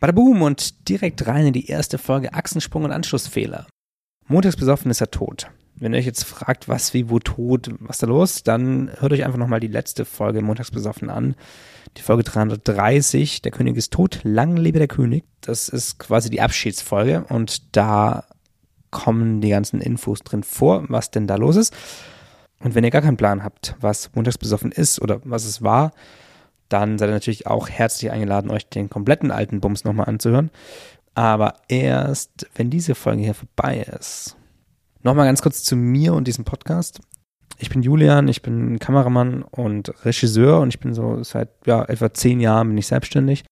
Bada boom und direkt rein in die erste Folge Achsensprung und Anschlussfehler. Montags besoffen ist er tot. Wenn ihr euch jetzt fragt, was, wie, wo tot, was da los, dann hört euch einfach nochmal die letzte Folge Montags besoffen an. Die Folge 330, der König ist tot, lang lebe der König. Das ist quasi die Abschiedsfolge und da kommen die ganzen Infos drin vor, was denn da los ist. Und wenn ihr gar keinen Plan habt, was Montags besoffen ist oder was es war, dann seid ihr natürlich auch herzlich eingeladen, euch den kompletten alten Bums nochmal anzuhören. Aber erst, wenn diese Folge hier vorbei ist. Nochmal ganz kurz zu mir und diesem Podcast. Ich bin Julian, ich bin Kameramann und Regisseur und ich bin so seit ja, etwa zehn Jahren bin ich selbstständig.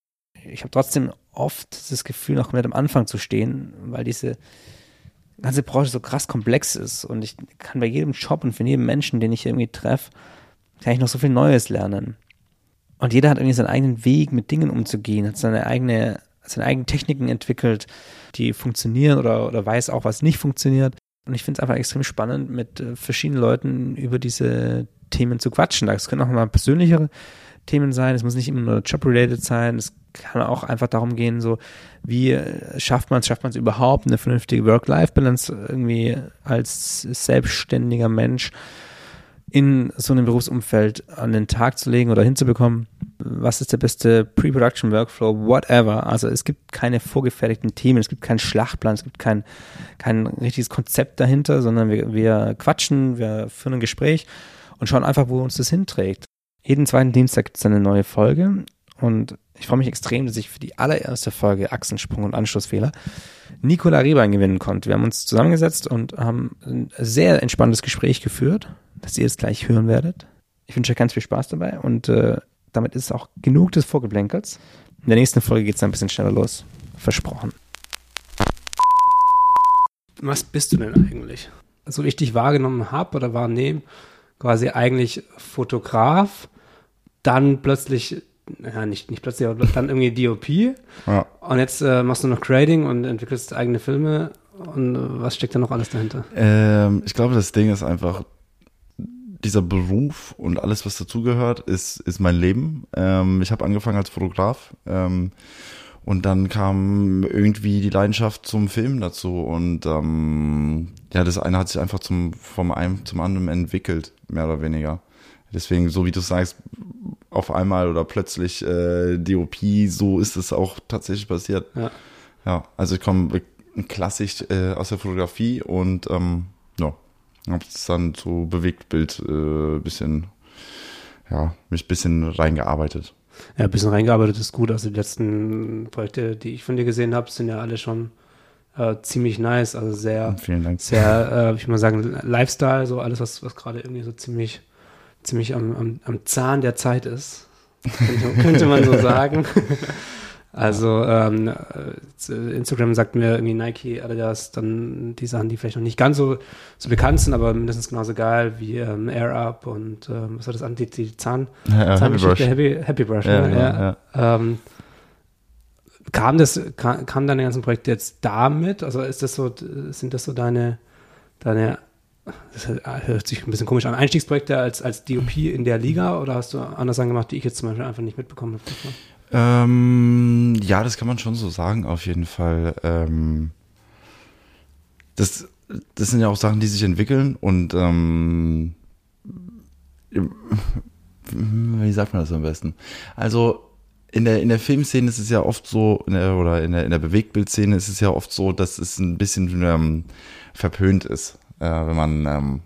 Ich habe trotzdem oft das Gefühl, noch komplett am Anfang zu stehen, weil diese ganze Branche so krass komplex ist und ich kann bei jedem Job und für jeden Menschen, den ich irgendwie treffe, kann ich noch so viel Neues lernen. Und jeder hat irgendwie seinen eigenen Weg, mit Dingen umzugehen, hat seine eigene, seine eigenen Techniken entwickelt, die funktionieren oder, oder weiß auch, was nicht funktioniert. Und ich finde es einfach extrem spannend, mit äh, verschiedenen Leuten über diese Themen zu quatschen. Das können auch mal persönlichere Themen sein. Es muss nicht immer nur job-related sein. Es kann auch einfach darum gehen, so wie äh, schafft man es, schafft man es überhaupt, eine vernünftige Work-Life-Balance irgendwie als selbstständiger Mensch in so einem Berufsumfeld an den Tag zu legen oder hinzubekommen. Was ist der beste Pre-Production Workflow, whatever. Also es gibt keine vorgefertigten Themen, es gibt keinen Schlachtplan, es gibt kein, kein richtiges Konzept dahinter, sondern wir, wir quatschen, wir führen ein Gespräch und schauen einfach, wo uns das hinträgt. Jeden zweiten Dienstag gibt es eine neue Folge und ich freue mich extrem, dass ich für die allererste Folge Achsensprung und Anschlussfehler Nicola Rehbein gewinnen konnte. Wir haben uns zusammengesetzt und haben ein sehr entspanntes Gespräch geführt dass ihr es gleich hören werdet. Ich wünsche euch ganz viel Spaß dabei und äh, damit ist auch genug des Vorgeblänkels. In der nächsten Folge geht es ein bisschen schneller los. Versprochen. Was bist du denn eigentlich? So wie ich dich wahrgenommen habe oder wahrnehme, quasi eigentlich Fotograf, dann plötzlich, ja nicht, nicht plötzlich, aber dann irgendwie DOP. Ja. Und jetzt äh, machst du noch Grading und entwickelst eigene Filme. Und äh, was steckt da noch alles dahinter? Ähm, ich glaube, das Ding ist einfach, dieser Beruf und alles, was dazugehört, ist, ist mein Leben. Ähm, ich habe angefangen als Fotograf ähm, und dann kam irgendwie die Leidenschaft zum Film dazu und ähm, ja, das eine hat sich einfach zum, vom einen zum anderen entwickelt, mehr oder weniger. Deswegen, so wie du sagst, auf einmal oder plötzlich äh, DOP, so ist es auch tatsächlich passiert. Ja, ja also ich komme klassisch äh, aus der Fotografie und ähm, ja, habe es dann so Bewegtbild äh, bisschen, ja, mich ein bisschen reingearbeitet. Ja, ein bisschen reingearbeitet ist gut. Also die letzten Projekte, die ich von dir gesehen habe, sind ja alle schon äh, ziemlich nice. Also sehr, sehr, äh, ich mal sagen, Lifestyle, so alles, was, was gerade irgendwie so ziemlich, ziemlich am, am, am Zahn der Zeit ist. Könnte, könnte man so sagen. Also ähm, äh, Instagram sagt mir irgendwie Nike, Adidas, dann die Sachen, die vielleicht noch nicht ganz so, so bekannt sind, aber mindestens genauso geil wie ähm, Air Up und ähm, was war das an, die, die Zahn, ja, Zahngeschichte, Happy Brush. Happy, Happy Brush, ja, ne? ja, ja. Ähm, kam das, kam, kam deine ganzen Projekte jetzt damit? Also ist das so, sind das so deine, deine das hört sich ein bisschen komisch an. Einstiegsprojekte als, als DOP in der Liga oder hast du andere Sachen gemacht, die ich jetzt zum Beispiel einfach nicht mitbekommen habe? Ähm, ja, das kann man schon so sagen, auf jeden Fall. Ähm, das, das sind ja auch Sachen, die sich entwickeln und ähm, wie sagt man das am besten? Also in der, in der Filmszene ist es ja oft so, in der, oder in der, in der Bewegtbildszene ist es ja oft so, dass es ein bisschen ähm, verpönt ist, äh, wenn man ähm,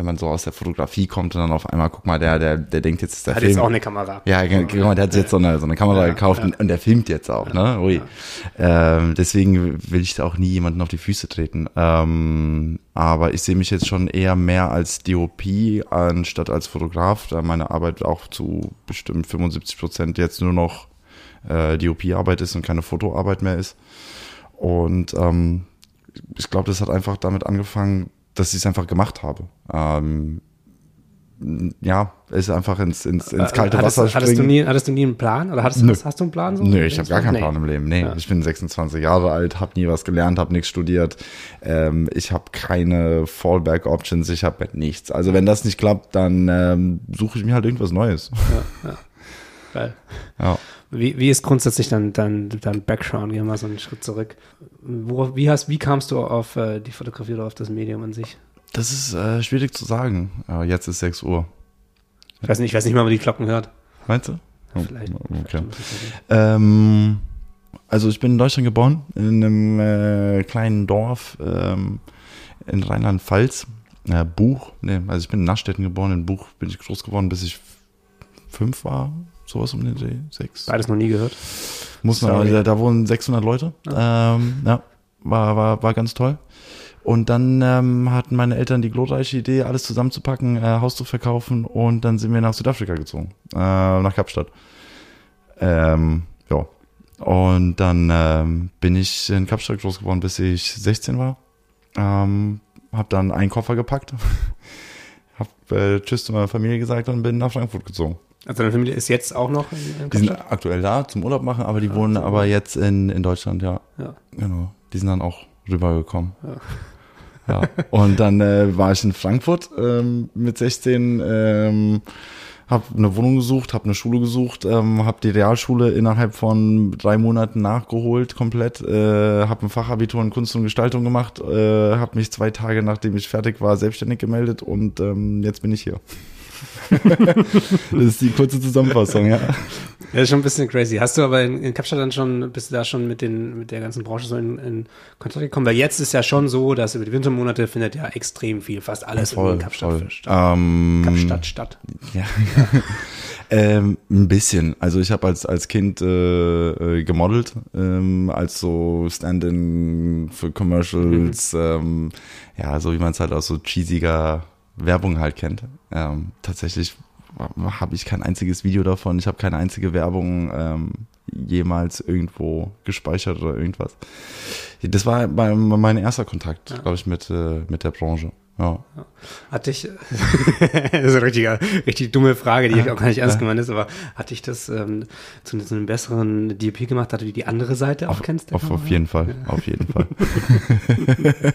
wenn man so aus der Fotografie kommt und dann auf einmal, guck mal, der, der, der denkt jetzt, ist der hat Film. jetzt auch eine Kamera. Ja, genau, der hat jetzt so eine, so eine Kamera ja, gekauft ja. Und, und, der filmt jetzt auch, ja, ne? Ui. Ähm, deswegen will ich da auch nie jemanden auf die Füße treten. Ähm, aber ich sehe mich jetzt schon eher mehr als DOP anstatt als Fotograf, da meine Arbeit auch zu bestimmt 75 Prozent jetzt nur noch äh, DOP-Arbeit ist und keine Fotoarbeit mehr ist. Und ähm, ich glaube, das hat einfach damit angefangen, dass ich es einfach gemacht habe. Ähm, ja, ist einfach ins, ins, ins kalte hattest, Wasser springen. Hattest du, nie, hattest du nie einen Plan? Oder hattest, Nö. hast du einen Plan? So? Nö, ich habe gar keinen nee. Plan im Leben. Nee, ja. ich bin 26 Jahre alt, habe nie was gelernt, habe nichts studiert. Ähm, ich habe keine Fallback-Options, ich habe nichts. Also wenn das nicht klappt, dann ähm, suche ich mir halt irgendwas Neues. Ja, ja. Geil. Ja. Wie, wie ist grundsätzlich dein, dein, dein Background? Gehen wir mal so einen Schritt zurück. Wo, wie, hast, wie kamst du auf äh, die Fotografie oder auf das Medium an sich? Das ist äh, schwierig zu sagen. Aber jetzt ist 6 Uhr. Ich weiß nicht, ich weiß nicht mal, ob man die Glocken hört. Meinst du? Oh, Vielleicht. Okay. vielleicht Ähm, also ich bin in Deutschland geboren, in einem äh, kleinen Dorf ähm, in Rheinland-Pfalz. Äh, Buch, ne, also ich bin in Naschstetten geboren, in Buch bin ich groß geworden, bis ich fünf war, sowas um den Dreh, sechs. Beides noch nie gehört. Muss man, da, da wohnen 600 Leute. Ähm, ja, war, war, war ganz toll. Und dann ähm, hatten meine Eltern die glorreiche Idee, alles zusammenzupacken, äh, Haus zu verkaufen und dann sind wir nach Südafrika gezogen, äh, nach Kapstadt. Ähm, ja. Und dann ähm, bin ich in Kapstadt groß geworden, bis ich 16 war. Ähm, hab dann einen Koffer gepackt, hab äh, Tschüss zu meiner Familie gesagt und bin nach Frankfurt gezogen. Also deine Familie ist jetzt auch noch in, in Die sind aktuell da zum Urlaub machen, aber die Ah, wohnen zum aber jetzt in, in Deutschland, ja. Ja. Genau. Die sind dann auch rübergekommen. Ja. Und dann äh, war ich in Frankfurt ähm, mit 16, ähm, habe eine Wohnung gesucht, habe eine Schule gesucht, ähm, habe die Realschule innerhalb von drei Monaten nachgeholt komplett, äh, habe ein Fachabitur in Kunst und Gestaltung gemacht, äh, habe mich zwei Tage nachdem ich fertig war selbstständig gemeldet und ähm, jetzt bin ich hier. das ist die kurze Zusammenfassung, ja. Ja, ist schon ein bisschen crazy. Hast du aber in, in Kapstadt dann schon, bist du da schon mit den, mit der ganzen Branche so in, in Kontakt gekommen? Weil jetzt ist ja schon so, dass über die Wintermonate findet ja extrem viel, fast alles in Kapstadt voll. statt. Ähm, Kapstadt statt. Ja. ähm, ein bisschen. Also ich habe als als Kind äh, äh, gemodelt, ähm, als so Stand-in für Commercials, ähm, ja, so wie man es halt aus so cheesiger Werbung halt kennt. Ähm, tatsächlich habe ich kein einziges Video davon. Ich habe keine einzige Werbung ähm, jemals irgendwo gespeichert oder irgendwas. Das war mein, mein erster Kontakt, Ja. glaube ich, mit äh, mit der Branche. Ja. Hatte ich, das ist eine richtige, richtig dumme Frage, die auch gar nicht ernst Ja. gemeint ist, aber hatte ich das ähm, zu, zu einem besseren DP gemacht, dass du die andere Seite auch Auf, kennst? der auf, auf jeden Fall, auf jeden Fall.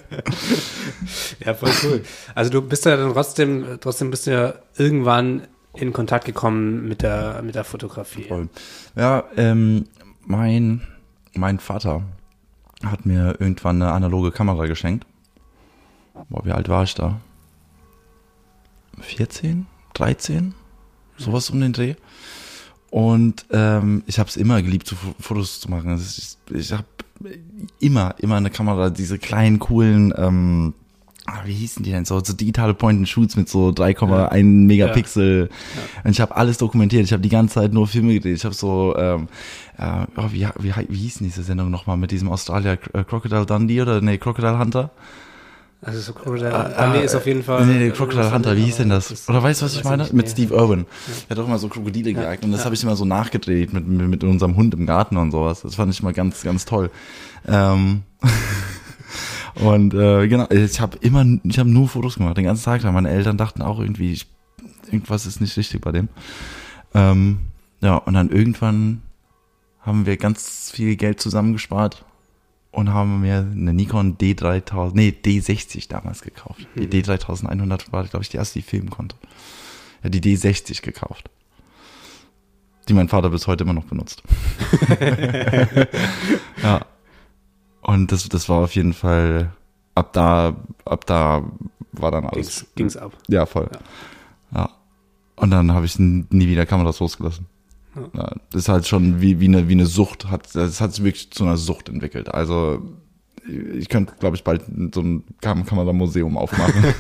Ja, voll cool. Also du bist ja dann trotzdem, trotzdem bist du ja irgendwann in Kontakt gekommen mit der, mit der Fotografie. Voll. Ja, ähm, mein, mein Vater hat mir irgendwann eine analoge Kamera geschenkt. Boah, wie alt war ich da? 14? 13? Sowas um den Dreh. Und ähm, ich habe es immer geliebt, so Fo- Fotos zu machen. Also ich ich habe immer, immer eine Kamera, diese kleinen, coolen, ähm, ah, wie hießen die denn so, so digitale Point-and-Shoots mit so 3,1 Megapixel. Und ich habe alles dokumentiert. Ich habe die ganze Zeit nur Filme gedreht. Ich habe so, ähm, äh, oh, wie, wie, wie hieß denn diese Sendung nochmal mit diesem Australier äh, Crocodile Dundee oder nee, Crocodile Hunter? Also so Crocodile Ah, Dundee ah, ist auf jeden Fall. Nee, nee, Crocodile Hunter, wie hieß denn das? Oder weißt du, was ich meine? nicht, Mit nee. Steve Irwin. Er hat auch immer so Krokodile gejagt und das habe ich immer so nachgedreht mit, mit, mit unserem Hund im Garten und sowas. Das fand ich mal ganz, ganz toll. Ähm, und äh, genau, ich habe immer, ich habe nur Fotos gemacht, den ganzen Tag lang. Meine Eltern dachten auch irgendwie, ich, irgendwas ist nicht richtig bei dem. Ähm, ja, und dann irgendwann haben wir ganz viel Geld zusammengespart und haben mir eine Nikon D3000, nee, D60 damals gekauft. Die D3100 war, glaube ich, die erste, die filmen konnte. Ja, die D60 gekauft. Die mein Vater bis heute immer noch benutzt. ja. Und das, das war auf jeden Fall, ab da, ab da war dann alles. Ging's, ging's ab. Ja, voll. Ja. Und dann habe ich nie wieder Kameras losgelassen. Ja. Ja, das ist halt schon wie, wie, eine, wie eine Sucht, hat, das hat sich wirklich zu einer Sucht entwickelt. Also ich könnte, glaube ich, bald so ein Kam Kameramuseum aufmachen.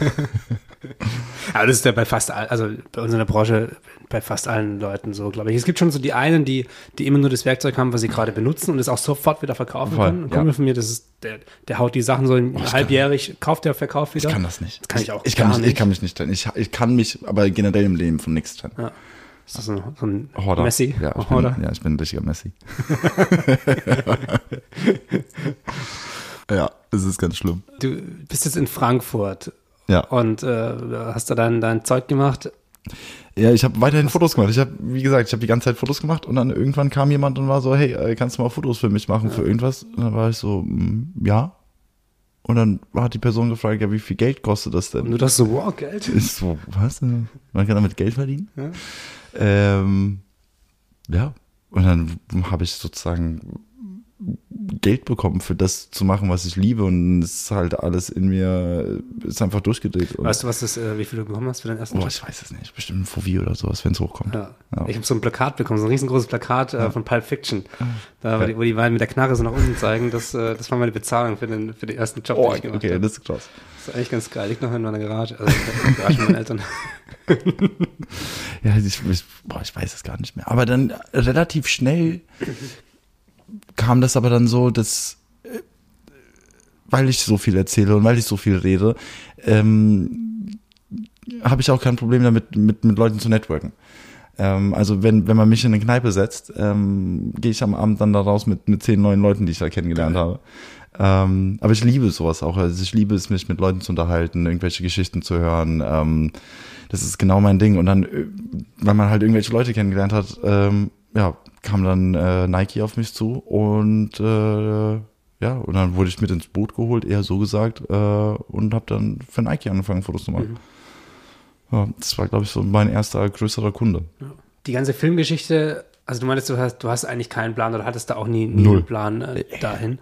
Aber das ist ja bei fast all, also bei uns in der Branche, bei fast allen Leuten so, glaube ich. Es gibt schon so die einen, die, die immer nur das Werkzeug haben, was sie gerade benutzen und es auch sofort wieder verkaufen Voll, können. Ein ja. Kumpel von mir, das ist, der, der haut die Sachen so ich halbjährig, kauft der, verkauft wieder. Ich kann das nicht. Das kann ich auch Ich kann, gar mich, ich nicht. kann mich nicht trennen. Ich, ich kann mich aber generell im Leben von nichts trennen. Ja. Ist das so, so ein Horder. Messi? Ja, ich Horder? bin, ja, ich bin ein richtiger Messi. ja, es ist ganz schlimm. Du bist jetzt in Frankfurt Ja. und äh, hast da dein, dein Zeug gemacht. Ja, ich habe weiterhin Fotos gemacht. Ich habe, wie gesagt, ich habe die ganze Zeit Fotos gemacht und dann irgendwann kam jemand und war so, hey, äh, kannst du mal Fotos für mich machen für irgendwas? Und dann war ich so, mm, ja. Und dann hat die Person gefragt, ja, wie viel Geld kostet das denn? Und du dachtest so, wow, Geld. Ich so, was? Man kann damit Geld verdienen? Ja. Ähm, ja. und dann habe ich sozusagen Geld bekommen für das zu machen, was ich liebe und es ist halt alles in mir, ist einfach durchgedreht. Weißt du, was das, äh, wie viel du bekommen hast für deinen ersten oh, Job? ich weiß es nicht, bestimmt ein Fovi oder sowas, wenn es hochkommt. Ja. Ja. Ich habe so ein Plakat bekommen, so ein riesengroßes Plakat äh, von Pulp Fiction. Da, wo, Ja. die, wo die beiden mit der Knarre so nach unten zeigen, das, äh, das war meine Bezahlung für den, für den ersten Job, Oh, den ich gemacht okay, habe. das ist krass. Das ist eigentlich ganz geil. Liegt noch in meiner Garage, also in der Garage meiner Eltern. Ja, ich, ich, boah, ich weiß es gar nicht mehr. Aber dann relativ schnell kam das aber dann so, dass, äh, weil ich so viel erzähle und weil ich so viel rede, ähm, habe ich auch kein Problem damit, mit, mit Leuten zu networken. Ähm, also wenn, wenn man mich in eine Kneipe setzt, ähm, gehe ich am Abend dann da raus mit, mit zehn neuen Leuten, die ich da kennengelernt habe. Ähm, aber ich liebe sowas auch. Also ich liebe es, mich mit Leuten zu unterhalten, irgendwelche Geschichten zu hören. Ähm, das ist genau mein Ding. Und dann, äh, wenn man halt irgendwelche Leute kennengelernt hat, ähm, ja, kam dann äh, Nike auf mich zu und äh, ja, und dann wurde ich mit ins Boot geholt, eher so gesagt, äh, und habe dann für Nike angefangen, Fotos zu machen. Ja, das war, glaube ich, so mein erster größerer Kunde. Die ganze Filmgeschichte, also du meinst, du hast, du hast eigentlich keinen Plan oder hattest da auch nie, nie Null. einen Plan äh, dahin.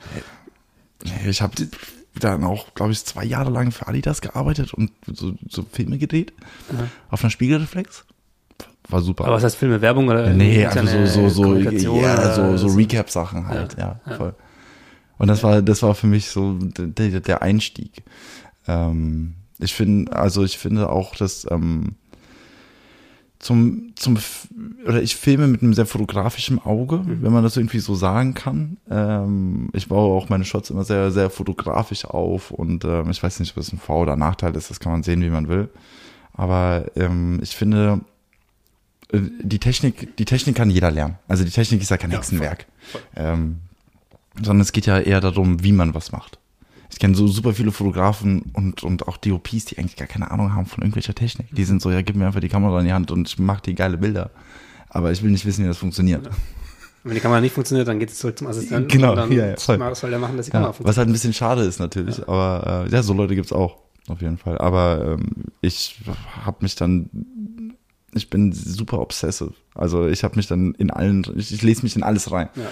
Ich habe dann auch, glaube ich, zwei Jahre lang für Adidas gearbeitet und so, so Filme gedreht auf einer Spiegelreflex. War super. Aber was heißt Filme, Werbung oder Nee, also so, so, so, ja, so, so Recap-Sachen halt, ja, voll. Und das war, das war für mich so der, der Einstieg. Ähm, ich finde, also ich finde auch, dass ähm, zum, zum, oder ich filme mit einem sehr fotografischen Auge, wenn man das irgendwie so sagen kann. Ähm, ich baue auch meine Shots immer sehr, sehr fotografisch auf und ähm, ich weiß nicht, ob das ein Vor- oder Nachteil ist, das kann man sehen, wie man will. Aber ähm, ich finde, äh, die Technik, die Technik kann jeder lernen. Also die Technik ist ja kein Hexenwerk. Ähm, sondern es geht ja eher darum, wie man was macht. Ich kenne so super viele Fotografen und, und auch DOPs, die eigentlich gar keine Ahnung haben von irgendwelcher Technik. Die sind so, ja, gib mir einfach die Kamera in die Hand und ich mache die geile Bilder. Aber ich will nicht wissen, wie das funktioniert. Wenn die Kamera nicht funktioniert, dann geht es zurück zum Assistenten. Genau, und dann ja, ja, voll. was soll der machen, dass die Ja, Kamera was funktioniert. halt ein bisschen schade ist natürlich, aber äh, ja, so Leute gibt's auch, auf jeden Fall. Aber ähm, ich habe mich dann, ich bin super obsessive. Also ich habe mich dann in allen, ich, ich lese mich in alles rein. Ja.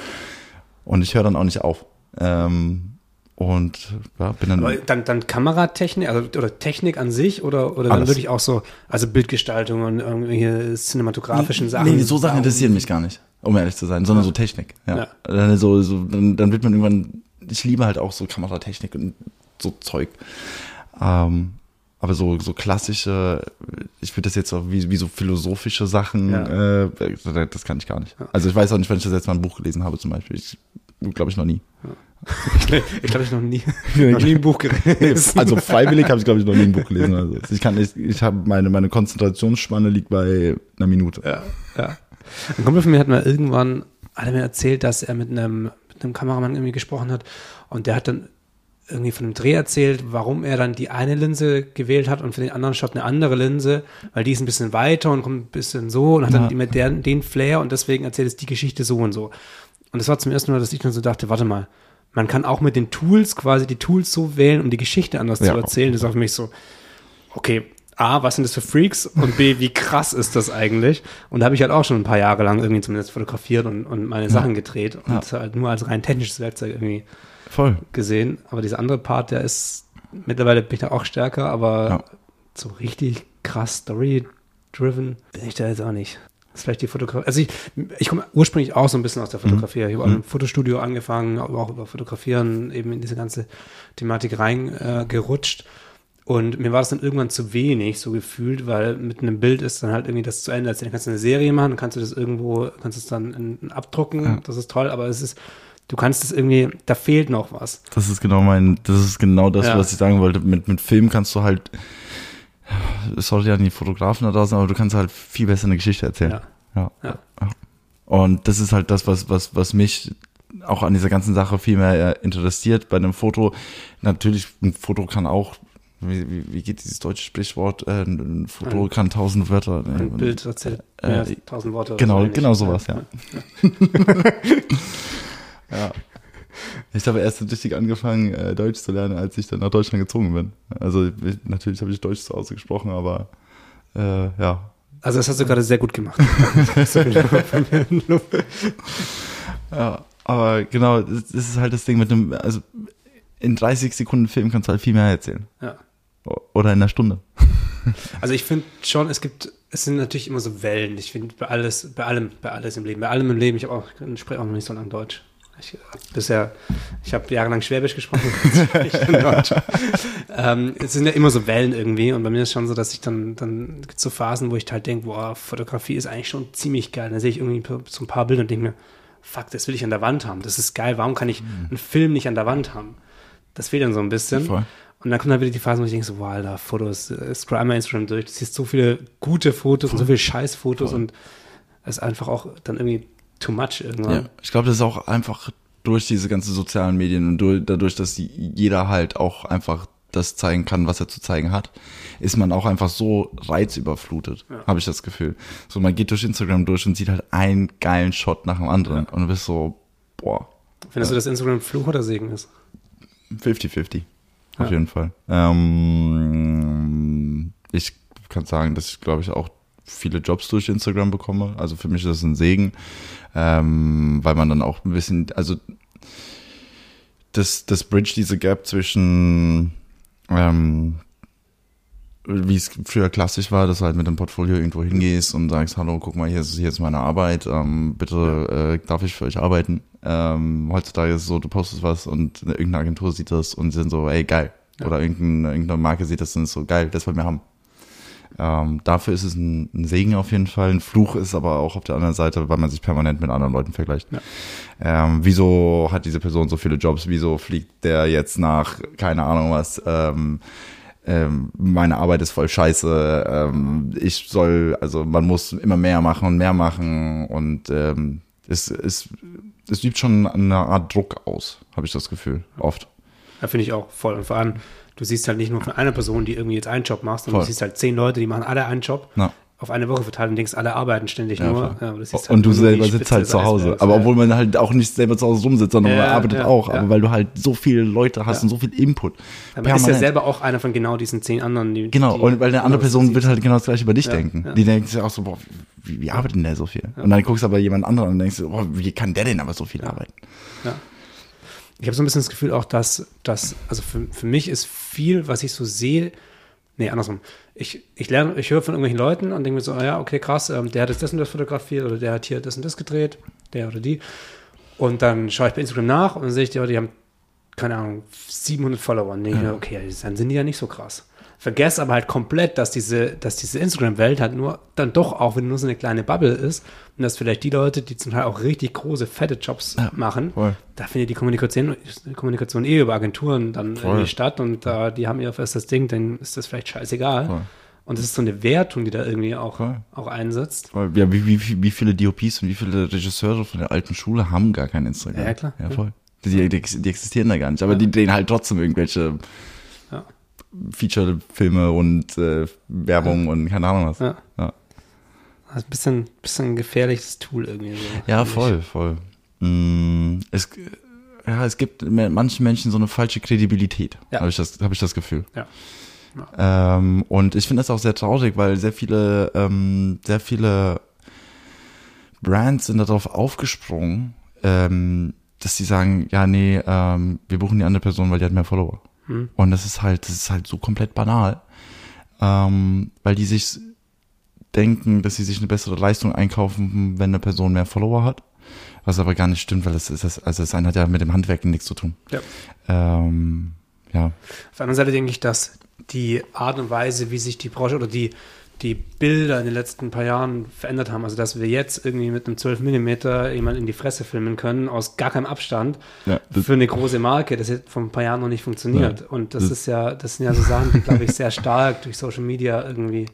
Und ich höre dann auch nicht auf. Ähm, und ja, bin dann. Aber dann, dann Kameratechnik, also oder Technik an sich oder, oder dann Alles. wirklich auch so, also Bildgestaltung und irgendwelche cinematografischen Sachen. Nee, so Sachen interessieren mich gar nicht, um ehrlich zu sein, sondern so Technik. Ja. Ja. Dann, so, so, dann, dann wird man irgendwann, ich liebe halt auch so Kameratechnik und so Zeug. Ähm, aber so, so klassische, ich würde das jetzt auch wie, wie so philosophische Sachen, Ja. äh, das kann ich gar nicht. Also ich weiß auch nicht, wenn ich das jetzt mal ein Buch gelesen habe zum Beispiel. Ich glaube ich noch nie. Ich glaube, ich noch nie, noch nie ein Buch gelesen. Also freiwillig habe ich glaube ich noch nie ein Buch gelesen. Also ich kann nicht, ich habe meine, meine Konzentrationsspanne liegt bei einer Minute. Ja, ja. Ein Kumpel von mir hat mir irgendwann, hat er mir erzählt, dass er mit einem, mit einem Kameramann irgendwie gesprochen hat und der hat dann irgendwie von einem Dreh erzählt, warum er dann die eine Linse gewählt hat und für den anderen Shot eine andere Linse, weil die ist ein bisschen weiter und kommt ein bisschen so und hat dann Ja. immer den, den Flair und deswegen erzählt es die Geschichte so und so. Und das war zum ersten Mal, dass ich dann so dachte, warte mal, man kann auch mit den Tools quasi die Tools so wählen, um die Geschichte anders Ja. zu erzählen. Das war für mich so, okay, A, was sind das für Freaks? Und B, wie krass ist das eigentlich? Und da habe ich halt auch schon ein paar Jahre lang irgendwie zumindest fotografiert und, und meine Sachen gedreht und halt nur als rein technisches Werkzeug irgendwie Voll. gesehen. Aber dieser andere Part, der ist, mittlerweile bin ich da auch stärker, aber Ja. so richtig krass Story-driven bin ich da jetzt auch nicht. Das ist vielleicht die Fotografie. Also ich, ich komme ursprünglich auch so ein bisschen aus der Fotografie. Ich habe auch im Fotostudio angefangen, aber auch über Fotografieren eben in diese ganze Thematik reingerutscht. Äh, und mir war das dann irgendwann zu wenig, so gefühlt, weil mit einem Bild ist dann halt irgendwie das zu Ende. Also dann kannst du eine Serie machen, dann kannst du das irgendwo, kannst es dann in, in abdrucken, das ist toll, aber es ist, du kannst es irgendwie, da fehlt noch was. Das ist genau mein, das ist genau das, Ja. was ich sagen wollte. Mit, mit Film kannst du halt, sorry an die Fotografen da draußen, aber du kannst halt viel besser eine Geschichte erzählen. Ja. Ja. Ja. Und das ist halt das, was, was, was mich auch an dieser ganzen Sache viel mehr äh, interessiert. Bei einem Foto, natürlich, ein Foto kann auch, wie, wie, wie geht dieses deutsche Sprichwort, äh, ein Foto Ein- kann tausend Wörter. äh, Ein Bild erzählt äh, tausend Worte. genau, genau sowas, ja. Ja. Ich habe erst richtig angefangen, äh, Deutsch zu lernen, als ich dann nach Deutschland gezogen bin. Also ich, natürlich habe ich Deutsch zu Hause gesprochen, aber äh, ja, Also das hast du gerade sehr gut gemacht. Ja, aber genau, das ist halt das Ding mit dem, also in 30 Sekunden Film kannst du halt viel mehr erzählen. ja. Oder in einer Stunde. Also ich finde schon, es gibt, es sind natürlich immer so Wellen. Ich finde bei alles, bei allem, bei alles im Leben, bei allem im Leben. Ich habe auch, ich spreche auch noch nicht so lange Deutsch. Ich hab bisher, ich habe jahrelang Schwäbisch gesprochen. ähm, es sind ja immer so Wellen irgendwie und bei mir ist schon so, dass ich dann, dann es so Phasen, wo ich halt denke, boah, Fotografie ist eigentlich schon ziemlich geil. Dann sehe ich irgendwie so ein paar Bilder und denke mir, fuck, das will ich an der Wand haben. Das ist geil. Warum kann ich einen Film nicht an der Wand haben? Das fehlt dann so ein bisschen. Voll. Und dann kommt dann wieder die Phase, wo ich denke so, wow, Alter, Fotos, äh, scroll einmal Instagram durch, du siehst so viele gute Fotos und so viele Scheißfotos und es ist einfach auch dann irgendwie too much irgendwann. Ja, ich glaube, das ist auch einfach durch diese ganzen sozialen Medien und durch, dadurch, dass jeder halt auch einfach das zeigen kann, was er zu zeigen hat, ist man auch einfach so reizüberflutet, habe ich das Gefühl. So, man geht durch Instagram durch und sieht halt einen geilen Shot nach dem anderen und du bist so, boah, Findest du, dass Instagram Fluch oder Segen ist? 50-50. Ja. Auf jeden Fall. Ähm, ich kann sagen, dass ich, glaube ich, auch viele Jobs durch Instagram bekomme. Also für mich ist das ein Segen, ähm, weil man dann auch ein bisschen, also das, das Bridge diese Gap zwischen ähm, wie es früher klassisch war, dass du halt mit dem Portfolio irgendwo hingehst und sagst, hallo, guck mal, hier ist, hier ist meine Arbeit, ähm, bitte äh, darf ich für euch arbeiten. Ähm, heutzutage ist es so, du postest was und irgendeine Agentur sieht das und sind so, ey, geil. Ja. Oder irgendeine, irgendeine Marke sieht das und ist so, geil, das wollen wir haben. Ähm, dafür ist es ein, ein Segen auf jeden Fall. Ein Fluch ist aber auch auf der anderen Seite, weil man sich permanent mit anderen Leuten vergleicht. Ja. Ähm, wieso hat diese Person so viele Jobs? Wieso fliegt der jetzt nach, keine Ahnung was, ähm, ähm, meine Arbeit ist voll scheiße, ähm, ich soll, also man muss immer mehr machen und mehr machen und ähm, es, es, es übt schon eine Art Druck aus, habe ich das Gefühl, oft. Ja, finde ich auch voll. Und vor allem, du siehst halt nicht nur von einer Person, die irgendwie jetzt einen Job macht, sondern Voll. du siehst halt zehn Leute, die machen alle einen Job. Na. Auf eine Woche verteilt und denkst, alle arbeiten ständig Ja, nur. Ja, siehst und du halt selber sitzt halt zu Hause. Aber ja. obwohl man halt auch nicht selber zu Hause rumsitzt, sondern man Ja, arbeitet ja, auch. ja. Aber weil du halt so viele Leute hast Ja. und so viel Input. Aber man ist ja selber auch einer von genau diesen zehn anderen, die. Genau, die und weil eine andere genau Person wird halt genau das gleiche über dich Ja, denken. ja. Die denkt sich auch so, boah, wie, wie arbeitet denn der so viel? Und dann guckst du aber jemand anderen und denkst, boah, wie kann der denn aber so viel arbeiten? Ja. Ich habe so ein bisschen das Gefühl auch, dass, dass also für, für mich ist viel, was ich so sehe, nee, andersrum. Ich, ich lerne, ich höre von irgendwelchen Leuten und denke mir so, ah ja, okay, krass, ähm, der hat jetzt das und das fotografiert oder der hat hier das und das gedreht, der oder die. Und dann schaue ich bei Instagram nach und dann sehe ich, die, die haben, keine Ahnung, 700 Follower. Und denke ich mir, okay, dann sind die ja nicht so krass. Vergesse aber halt komplett, dass diese, dass diese Instagram-Welt halt nur dann doch auch, wenn nur so eine kleine Bubble ist und dass vielleicht die Leute, die zum Teil auch richtig große, fette Jobs Ja, machen, voll. da findet die Kommunikation, Kommunikation eh über Agenturen dann Voll. irgendwie statt und da die haben ihr festes Ding, dann ist das vielleicht scheißegal. Voll. Und das ist so eine Wertung, die da irgendwie auch, Voll. auch einsetzt. Ja, wie, wie, wie viele DOPs und wie viele Regisseure von der alten Schule haben gar kein Instagram? Ja, klar. Ja, voll. Die, die, die existieren da gar nicht. Aber die drehen halt trotzdem irgendwelche Ja. Feature-Filme und äh, Werbung und keine Ahnung was. Ja. Ja. Das ist ein bisschen, bisschen ein gefährliches Tool irgendwie. So, Ja, finde ich. voll, voll. Mm, es, ja, es gibt manchen Menschen so eine falsche Kredibilität, Ja. habe ich, das- hab ich das Gefühl. Ja. Ähm, und ich finde das auch sehr traurig, weil sehr viele, ähm, sehr viele Brands sind darauf aufgesprungen, ähm, dass sie sagen, ja, nee, ähm, wir buchen die andere Person, weil die hat mehr Follower. Hm. Und das ist halt, das ist halt so komplett banal, ähm, weil die sich denken, dass sie sich eine bessere Leistung einkaufen, wenn eine Person mehr Follower hat. Was aber gar nicht stimmt, weil das ist das, also das eine hat ja mit dem Handwerken nichts zu tun. Ja. Ähm, ja, Auf der anderen Seite denke ich, dass die Art und Weise, wie sich die Branche oder die, die Bilder in den letzten paar Jahren verändert haben, also dass wir jetzt irgendwie mit einem 12 Millimeter jemand in die Fresse filmen können, aus gar keinem Abstand, Ja, für eine große Marke, das hat vor ein paar Jahren noch nicht funktioniert. Ja. Und das, Das- ist ja, das sind ja so Sachen, die, glaube ich, sehr stark durch Social Media irgendwie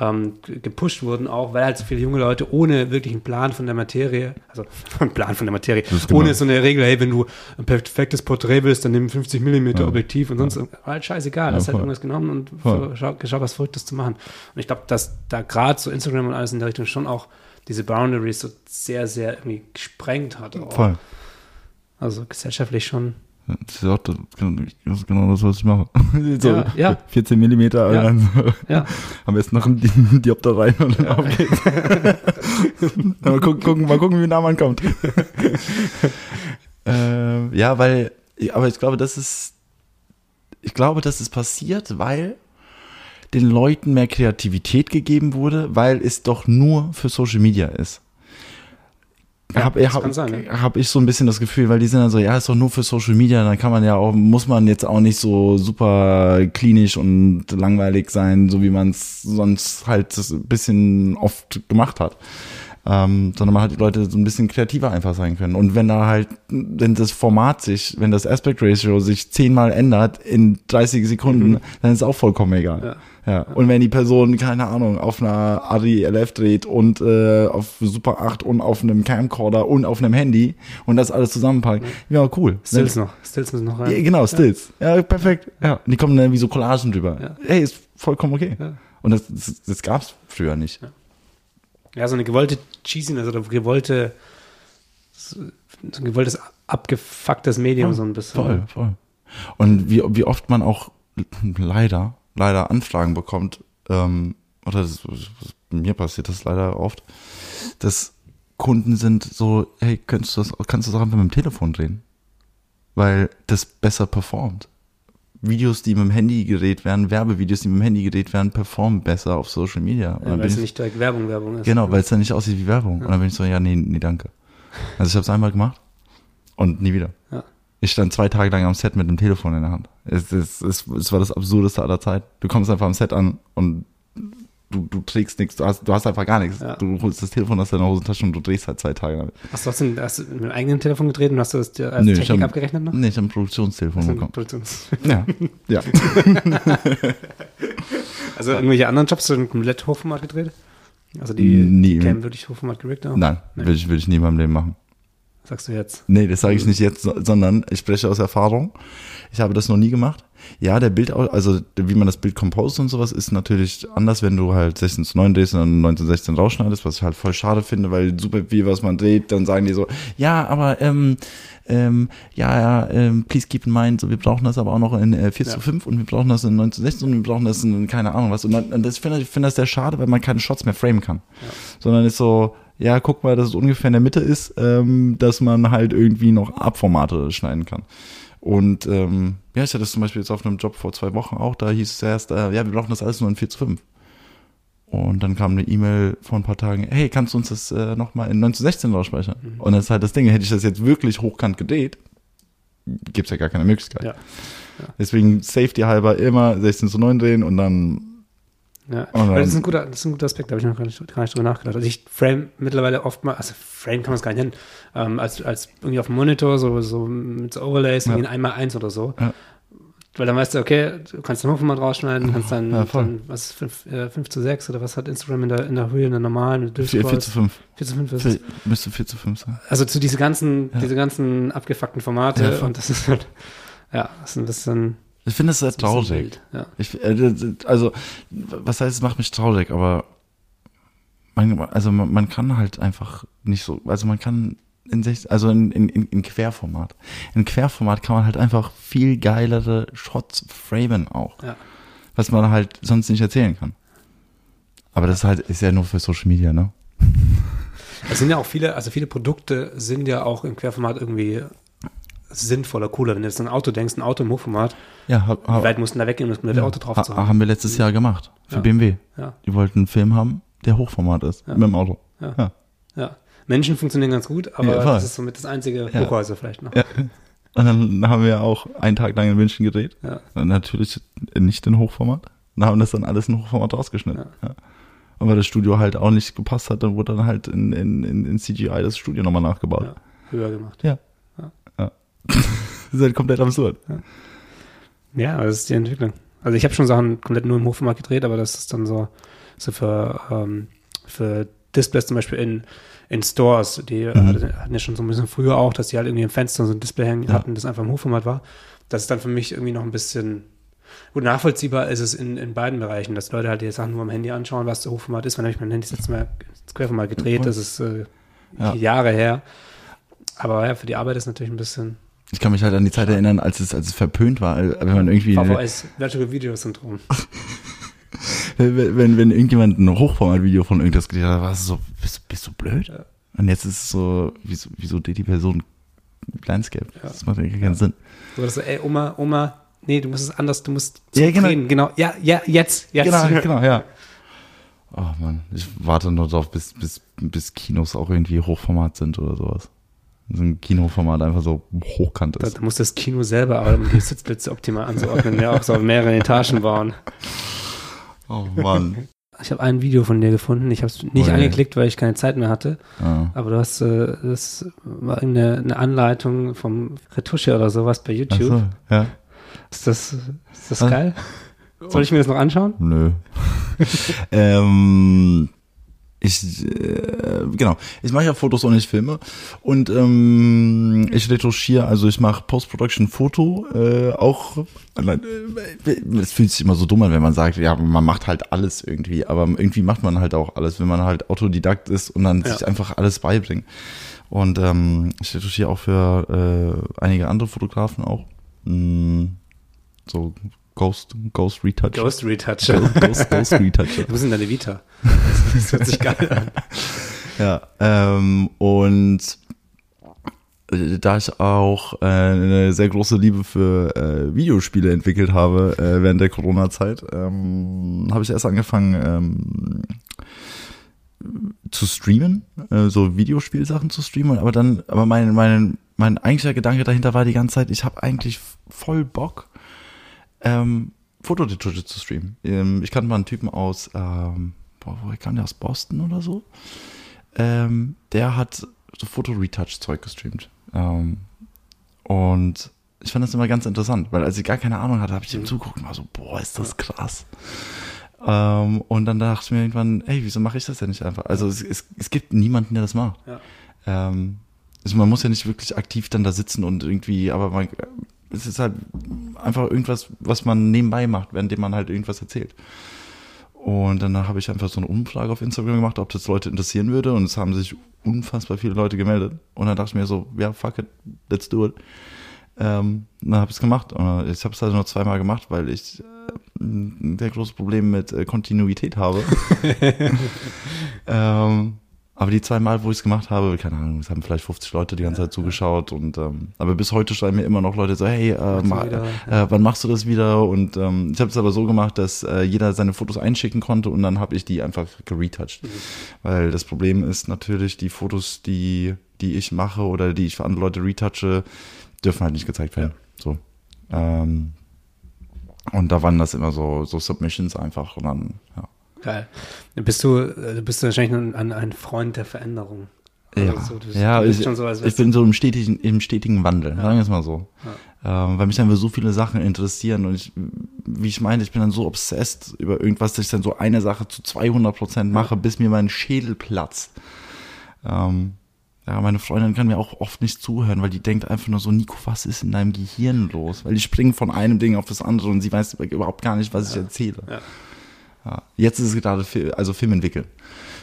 ähm, ge- gepusht wurden, auch weil halt so viele junge Leute ohne wirklich einen Plan von der Materie, also einen Plan von der Materie, ist genau- ohne so eine Regel, hey, wenn du ein perfektes Porträt willst, dann nimm 50 Millimeter Ja. Objektiv und sonst irgendwas. War halt scheißegal, Ja, hast halt voll. irgendwas genommen und Voll. geschaut, was Verrücktes zu machen. Und ich glaube, dass da gerade so Instagram und alles in der Richtung schon auch diese Boundaries so sehr, sehr irgendwie gesprengt hat. Auch. voll. Also gesellschaftlich schon Das ist auch das, das ist genau das, was ich mache. so Ja, ja. 14 Millimeter, Ja. so, Ja. am besten noch ein Di- Diopter rein und dann auf geht's. Mal, gucken, mal gucken, wie nah man kommt. ähm, ja, weil, aber ich glaube, das ist, ich glaube, das ist passiert, weil den Leuten mehr Kreativität gegeben wurde, weil es doch nur für Social Media ist. Ja, hab, das hab, ne? hab ich so ein bisschen das Gefühl, weil die sind dann so, ja, ist doch nur für Social Media, dann kann man ja auch, muss man jetzt auch nicht so super klinisch und langweilig sein, so wie man es sonst halt ein bisschen oft gemacht hat. Ähm, sondern man hat die Leute so ein bisschen kreativer einfach sein können. Und wenn da halt, wenn das Format sich, wenn das Aspect Ratio sich zehnmal ändert in 30 Sekunden, dann ist auch vollkommen egal. Mhm. Ja. Ja. Und wenn die Person, keine Ahnung, auf einer Ari LF dreht und äh, auf Super 8 und auf einem Camcorder und auf einem Handy und das alles zusammenpackt, ja, cool. Stills noch. Stills müssen noch rein. Ja, genau, Stills. Ja, perfekt. Ja. Und die kommen dann wie so Collagen drüber. Ja. Ey, ist vollkommen okay. Ja. Und das, das, das gab's früher nicht. Ja, so eine gewollte Cheesiness oder gewollte, so ein gewolltes abgefucktes Medium so ein bisschen. Voll, voll. Und wie, wie oft man auch leider, leider Anfragen bekommt, ähm, oder das, mir passiert das leider oft, dass Kunden sind so, hey, könntest du das, kannst du das auch einfach mit dem Telefon drehen? Weil das besser performt. Videos, die mit dem Handy gedreht werden, Werbevideos, die mit dem Handy gedreht werden, performen besser auf Social Media. Ja, weil es ich- nicht direkt Werbung, Werbung ist. Genau, weil es dann nicht aussieht wie Werbung. Und dann bin ich so, ja, nee, nee, danke. Also ich habe es einmal gemacht und nie wieder. Ja. Ich stand zwei Tage lang am Set mit dem Telefon in der Hand. Es, es, es, es war das Absurdeste aller Zeit. Du kommst einfach am Set an und du, du trägst nichts, du hast, du hast einfach gar nichts. Ja. Du holst das Telefon aus deiner Hosentasche und du drehst halt zwei Tage damit. Hast du, hast du, hast du mit dem eigenen Telefon gedreht und hast du das dir als Nö, ich Technik hab- abgerechnet noch? Nee, ich habe ein Produktionstelefon Also, bekommen. Produktions- Ja, ja. also irgendwelche anderen Jobs hast du komplett Hochformat gedreht? Also die Nie. Cam wirklich Hochformat gerickt auch? Nein, Nee. will ich, will ich nie in meinem Leben machen. Sagst du jetzt? Nee, das sage ich nicht jetzt, so- sondern ich spreche aus Erfahrung. Ich habe das noch nie gemacht. Ja, der Bild, also wie man das Bild compost und sowas, ist natürlich anders, wenn du halt 16 zu 9 drehst und dann 19 zu 16 rausschneidest, was ich halt voll schade finde, weil super viel, was man dreht, dann sagen die so, ja, aber ähm, ähm, ja, ja, ähm, please keep in mind, so wir brauchen das aber auch noch in äh, 4 Ja. zu 5 und wir brauchen das in 9 zu 16 und wir brauchen das in keine Ahnung was. Und, dann, und das finde ich finde das sehr schade, weil man keine Shots mehr framen kann. Sondern ist so, ja, guck mal, dass es ungefähr in der Mitte ist, ähm, dass man halt irgendwie noch Abformate schneiden kann. Und ähm, ja, ich hatte das zum Beispiel jetzt auf einem Job vor zwei Wochen auch, da hieß es erst, äh, ja, wir brauchen das alles nur in 4 zu 5. Und dann kam eine E-Mail vor ein paar Tagen, hey, kannst du uns das äh, nochmal in 9 zu 16 rausspeichern? Mhm. Und das ist halt das Ding, hätte ich das jetzt wirklich hochkant gedreht, gibt's ja gar keine Möglichkeit. Ja. Deswegen Safety halber immer 16 zu 9 drehen und dann Ja, das ist ein guter, das ist ein guter Aspekt, da habe ich noch gar nicht, gar nicht drüber nachgedacht. Also ich frame mittlerweile oft mal, also Frame kann man es gar nicht nennen, ähm, als, als irgendwie auf dem Monitor, so, so mit so Overlays, Ja. irgendwie ein einmal eins oder so. Ja. Weil dann weißt du, okay, du kannst den Hochformat rausschneiden, kannst dann, Ja, dann was, 5, äh, 5 zu 6 oder was hat Instagram in der, in der Höhe, in der normalen, mit 4, 4 zu Durchscrolls? 5. 4 zu 5 ist es. Müsste 4 zu 5 sein. Also zu diese ganzen, Ja. diese ganzen abgefuckten Formate und das ist halt, ja, das ist ein bisschen, Ich finde es sehr traurig. wild. Ja. Ich, äh, also, was heißt, es macht mich traurig, aber man, also man, man kann halt einfach nicht so, also man kann in also in, in, in, in Querformat. In Querformat kann man halt einfach viel geilere Shots framen auch. Ja. Was man halt sonst nicht erzählen kann. Aber das ist halt, ist ja nur für Social Media, ne? Es sind ja auch viele, also viele Produkte sind ja auch im Querformat irgendwie sinnvoller, cooler. Wenn du jetzt an ein Auto denkst, ein Auto im Hochformat, Ja, hab, wie hab, weit mussten da weggehen, um das ja, Auto drauf zu haben? haben wir letztes Jahr gemacht. Für Ja. BMW. Ja, Die wollten einen Film haben, der Hochformat ist. Mit dem Auto. ja, Ja. Menschen funktionieren ganz gut, aber das ist somit das einzige Ja. Hochhäuser vielleicht noch. Ja. Und dann haben wir auch einen Tag lang in München gedreht. Ja. Und natürlich nicht in Hochformat. Und haben das dann alles in Hochformat rausgeschnitten. Ja. Und weil das Studio halt auch nicht gepasst hat, dann wurde dann halt in, in, in, in CGI das Studio nochmal nachgebaut. Ja, höher gemacht. Ja. Das ist halt komplett absurd. Ja, das ist die Entwicklung. Also ich habe schon Sachen komplett nur im Hochformat gedreht, aber das ist dann so, so für, ähm, für Displays zum Beispiel in, in Stores, die Mhm. hatten ja schon so ein bisschen früher auch, dass die halt irgendwie im Fenster so ein Display hängen Ja. hatten, das einfach im Hochformat war. Das ist dann für mich irgendwie noch ein bisschen gut nachvollziehbar ist es in, in beiden Bereichen, dass Leute halt die Sachen nur am Handy anschauen, was der Hochformat ist. Wenn habe ich mein Handy das letzte Mal ins Querformat gedreht, das ist äh, Ja. Jahre her. Aber ja, für die Arbeit ist natürlich ein bisschen Ich kann mich halt an die Zeit erinnern, als es, als es verpönt war, äh, wenn man irgendwie, VVS, Virtual Video Syndrom. wenn, wenn, wenn irgendjemand ein Hochformat-Video von irgendwas gedreht hat, war es so, bist, bist du blöd? Ja. Und jetzt ist es so, wieso, wieso die Person Landscape? Ja. Das macht irgendwie keinen Sinn. So, dass so, ey, Oma, Oma, nee, du musst es anders, du musst Ja, genau. reden. Genau, ja, ja, jetzt, jetzt. Genau, genau, ja. Oh Mann, ich warte nur darauf, bis, bis, bis Kinos auch irgendwie Hochformat sind oder sowas. So ein Kinoformat einfach so hochkant Da, ist. da muss das Kino selber, aber um die Sitzplätze optimal anzuordnen, ja auch so auf mehreren Etagen bauen. Oh Mann. Ich habe ein Video von dir gefunden. Ich habe es nicht Oh angeklickt, weil ich keine Zeit mehr hatte. Ja. Aber du hast, äh, das war eine, eine Anleitung vom Retusche oder sowas bei YouTube. so, ja. Ist das, ist das Was? geil? Soll ich mir das noch anschauen? Nö. ähm, ich, äh, genau. Ich mache ja Fotos und nicht Filme. Und ähm, ich retuschiere, also ich mache Post-Production-Foto, äh, auch, äh, es fühlt sich immer so dumm an, wenn man sagt, ja, man macht halt alles irgendwie, aber irgendwie macht man halt auch alles, wenn man halt Autodidakt ist und dann Ja. sich einfach alles beibringt. Und ähm, ich retuschiere auch für äh, einige andere Fotografen auch. Mm, so Ghost, Ghost Retouch. Ghost Retoucher. Ghost, Ghost Retoucher. Wo sind deine Vita? Das hört sich geil an. Ja, ähm, und äh, da ich auch äh, eine sehr große Liebe für äh, Videospiele entwickelt habe äh, während der Corona-Zeit, ähm, habe ich erst angefangen ähm, zu streamen, äh, so Videospielsachen zu streamen, aber dann, aber mein, mein, mein eigentlicher Gedanke dahinter war die ganze Zeit, ich habe eigentlich voll Bock, ähm, Fotoretusche zu streamen. Ähm, ich kannte mal einen Typen aus, ähm, boah, woher kam der aus Boston oder so? Ähm, der hat so Foto-Retouch-Zeug gestreamt. Ähm, und ich fand das immer ganz interessant, weil als ich gar keine Ahnung hatte, habe ich ihm zugeguckt und war so, boah, ist das krass. Ähm, und dann dachte ich mir irgendwann, ey, wieso mache ich das denn nicht einfach? Also es, es, es gibt niemanden, der das macht. Ja. Ähm, also man muss ja nicht wirklich aktiv dann da sitzen und irgendwie, aber man, es ist halt einfach irgendwas, was man nebenbei macht, währenddem man halt irgendwas erzählt. Und dann habe ich einfach so eine Umfrage auf Instagram gemacht, ob das Leute interessieren würde. Und es haben sich unfassbar viele Leute gemeldet. Und dann dachte ich mir so, ja, fuck it, let's do it. Ähm, dann habe ich es gemacht. Und ich habe es also nur zweimal gemacht, weil ich äh, ein sehr großes Problem mit äh, Kontinuität habe. ähm, aber die zwei Mal, wo ich es gemacht habe, keine Ahnung, es haben vielleicht 50 Leute die ganze Zeit zugeschaut. Und ähm, aber bis heute schreiben mir immer noch Leute so, hey, äh, ma, wieder? äh, wann machst du das wieder? Und ähm, ich habe es aber so gemacht, dass äh, jeder seine Fotos einschicken konnte und dann habe ich die einfach geretouched. Weil das Problem ist natürlich, die Fotos, die, die ich mache oder die ich für andere Leute retouche, dürfen halt nicht gezeigt werden. So. Ähm, und da waren das immer so, so Submissions einfach und dann, ja. Geil. Bist du, äh, bist du wahrscheinlich ein, ein, Freund der Veränderung. Ja, Also so, du, ja du ich, so, ich bin so im stetigen, im stetigen Wandel, sagen wir es mal so. Ähm, weil mich dann so viele Sachen interessieren und ich, wie ich meine, ich bin dann so obsessed über irgendwas, dass ich dann so eine Sache zu 200 Prozent mache, bis mir mein Schädel platzt. Ähm, ja, meine Freundin kann mir auch oft nicht zuhören, weil die denkt einfach nur so, Nico, was ist in deinem Gehirn los? Weil die springen von einem Ding auf das andere und sie weiß überhaupt gar nicht, was ich erzähle. Ja. Jetzt ist es gerade also Film entwickeln.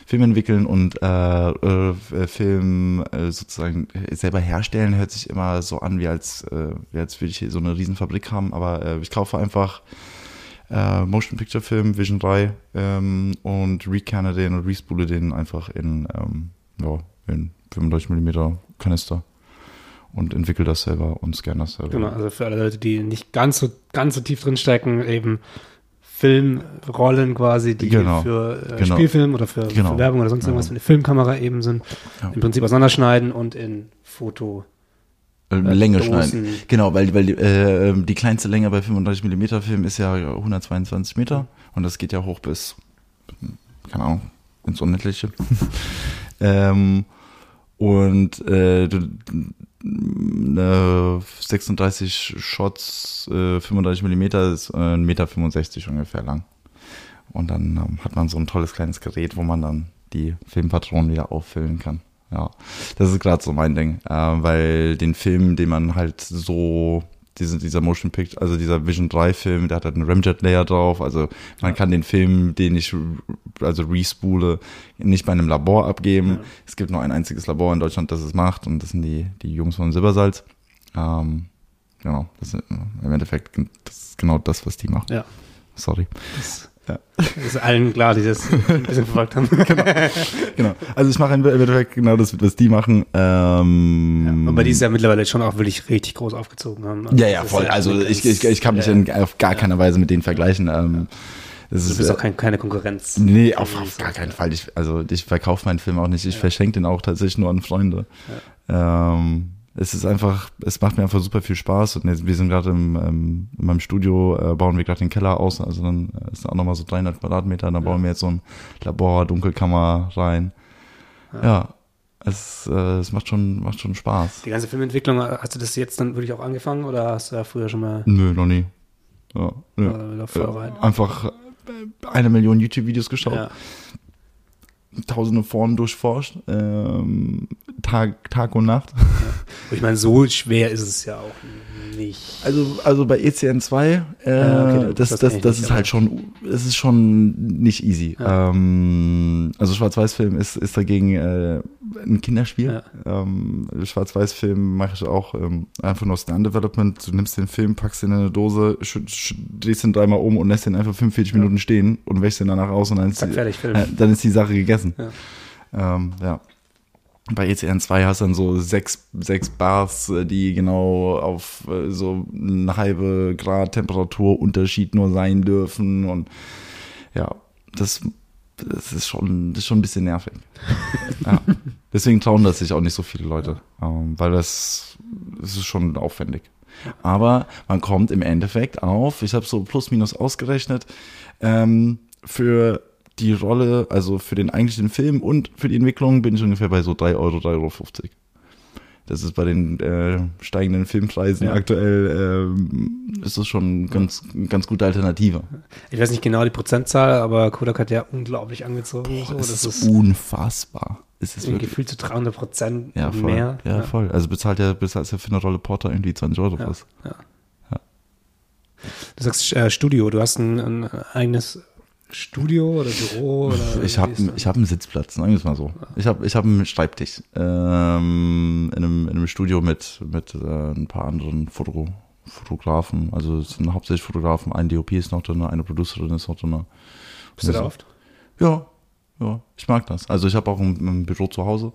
Film entwickeln und äh, äh, Film äh, sozusagen selber herstellen hört sich immer so an, wie als, äh, als würde ich so eine Riesenfabrik haben, aber äh, ich kaufe einfach äh, Motion Picture Film, Vision 3 ähm, und recanne den und respule den einfach in, ähm, ja, in 35 mm Kanister und entwickle das selber und scanne das selber. Genau, also für alle Leute, die nicht ganz so, ganz so tief drin stecken, eben Filmrollen quasi, die Genau, für äh, genau. Spielfilm oder für, Genau, für Werbung oder sonst irgendwas für eine Filmkamera eben sind, Ja. im Prinzip auseinanderschneiden und in Foto. Äh, Äh, Länge Dosen. schneiden. Genau, weil, weil äh, die kleinste Länge bei 35 mm Film ist ja 122 Meter und das geht ja hoch bis, keine Ahnung, ins Unendliche. ähm, und äh, du, äh, 36 Shots, äh, 35 mm ist äh, 1,65 Meter ungefähr lang. Und dann ähm, hat man so ein tolles kleines Gerät, wo man dann die Filmpatronen wieder auffüllen kann. Ja, das ist gerade so mein Ding, äh, weil den Film, den man halt so, diese, dieser Motion Picture, also dieser Vision 3 Film, der hat halt einen Ramjet Layer drauf, also man kann den Film, den ich also respule, nicht bei einem Labor abgeben. Es gibt nur ein einziges Labor in Deutschland, das es macht und das sind die, die Jungs von Silbersalz. Ähm, genau, das ist im Endeffekt das ist genau das, was die machen. Ja. Sorry. Das, Ja. ist allen klar, die das ein bisschen verfolgt haben. Genau. Also ich mache im Endeffekt genau das, was die machen. Ähm, Aber die ist ja mittlerweile schon auch wirklich richtig groß aufgezogen haben. Also ja, ja, voll. Also ich, ich, ich kann mich ja, in, auf gar keiner Weise mit denen vergleichen. Ähm, das Du ist, bist äh, auch kein, keine Konkurrenz. Nee, auf, auf gar keinen Fall. Ich, also ich verkaufe meinen Film auch nicht. Ich verschenke den auch tatsächlich nur an Freunde. Ähm, es ist einfach, es macht mir einfach super viel Spaß. Und jetzt, wir sind gerade im, ähm, in meinem Studio, äh, bauen wir gerade den Keller aus. Also dann äh, ist auch nochmal so 300 Quadratmeter. Dann bauen wir jetzt so ein Labor, Dunkelkammer rein. Ja, es, äh, es macht schon, macht schon Spaß. Die ganze Filmentwicklung, hast du das jetzt dann wirklich auch angefangen oder hast du da früher schon mal Nö, noch nie. Ja, nö. äh, rein? Einfach äh, eine Million YouTube-Videos geschaut. Ja. Tausende Foren durchforscht, ähm, Tag, Tag und Nacht. Ich meine, so schwer ist es ja auch nicht. Also, also bei ECN2, äh, Ja, okay, das, das das, das ist halt schon, es ist schon nicht easy. Ja. Ähm, also Schwarz-Weiß-Film ist, ist dagegen äh, ein Kinderspiel. Ja. Ähm, Schwarz-Weiß-Film mache ich auch ähm, einfach nur Stand-Development. Du nimmst den Film, packst ihn in eine Dose, drehst ihn dreimal um und lässt ihn einfach 45 Ja. Minuten stehen und wäschst ihn danach aus und dann ist, die, fertig, äh, dann ist die Sache gegessen. Ja. Ähm, ja. Bei E ECN2 hast du dann so sechs, sechs Bars, äh, die genau auf äh, so eine halbe Grad Temperaturunterschied nur sein dürfen. Und ja, das, das ist schon, das ist schon ein bisschen nervig. ja. Deswegen trauen das sich auch nicht so viele Leute, ähm, weil das, das ist schon aufwendig. Aber man kommt im Endeffekt auf, ich habe so plus minus ausgerechnet, ähm, für die Rolle, also für den eigentlichen Film und für die Entwicklung bin ich ungefähr bei so 3 Euro, 3,50 Euro. Das ist bei den äh, steigenden Filmpreisen Ja. aktuell, ähm, ist das schon ganz, ganz gute Alternative. Ich weiß nicht genau die Prozentzahl, aber Kodak hat ja unglaublich angezogen. so. das, Das, ist, ist unfassbar. Es ist wirklich, gefühlt zu 300 Prozent ja, mehr. Ja, voll. Also bezahlt ja, bezahlt ja für eine Rolle Porter irgendwie 20 Euro Ja. was. Du sagst äh, Studio, du hast ein, ein eigenes Studio oder Büro oder Ich habe ich hab einen Sitzplatz, sagen wir es mal so. Ich habe ich hab einen Schreibtisch ähm, in, einem, in einem Studio mit, mit äh, ein paar anderen Foto, Fotografen. Also es sind hauptsächlich Fotografen. Ein DOP ist noch drin, eine Producerin ist noch drin. Bist du da Also- oft? Ja, ja, ich mag das. Also ich habe auch ein, ein Büro zu Hause.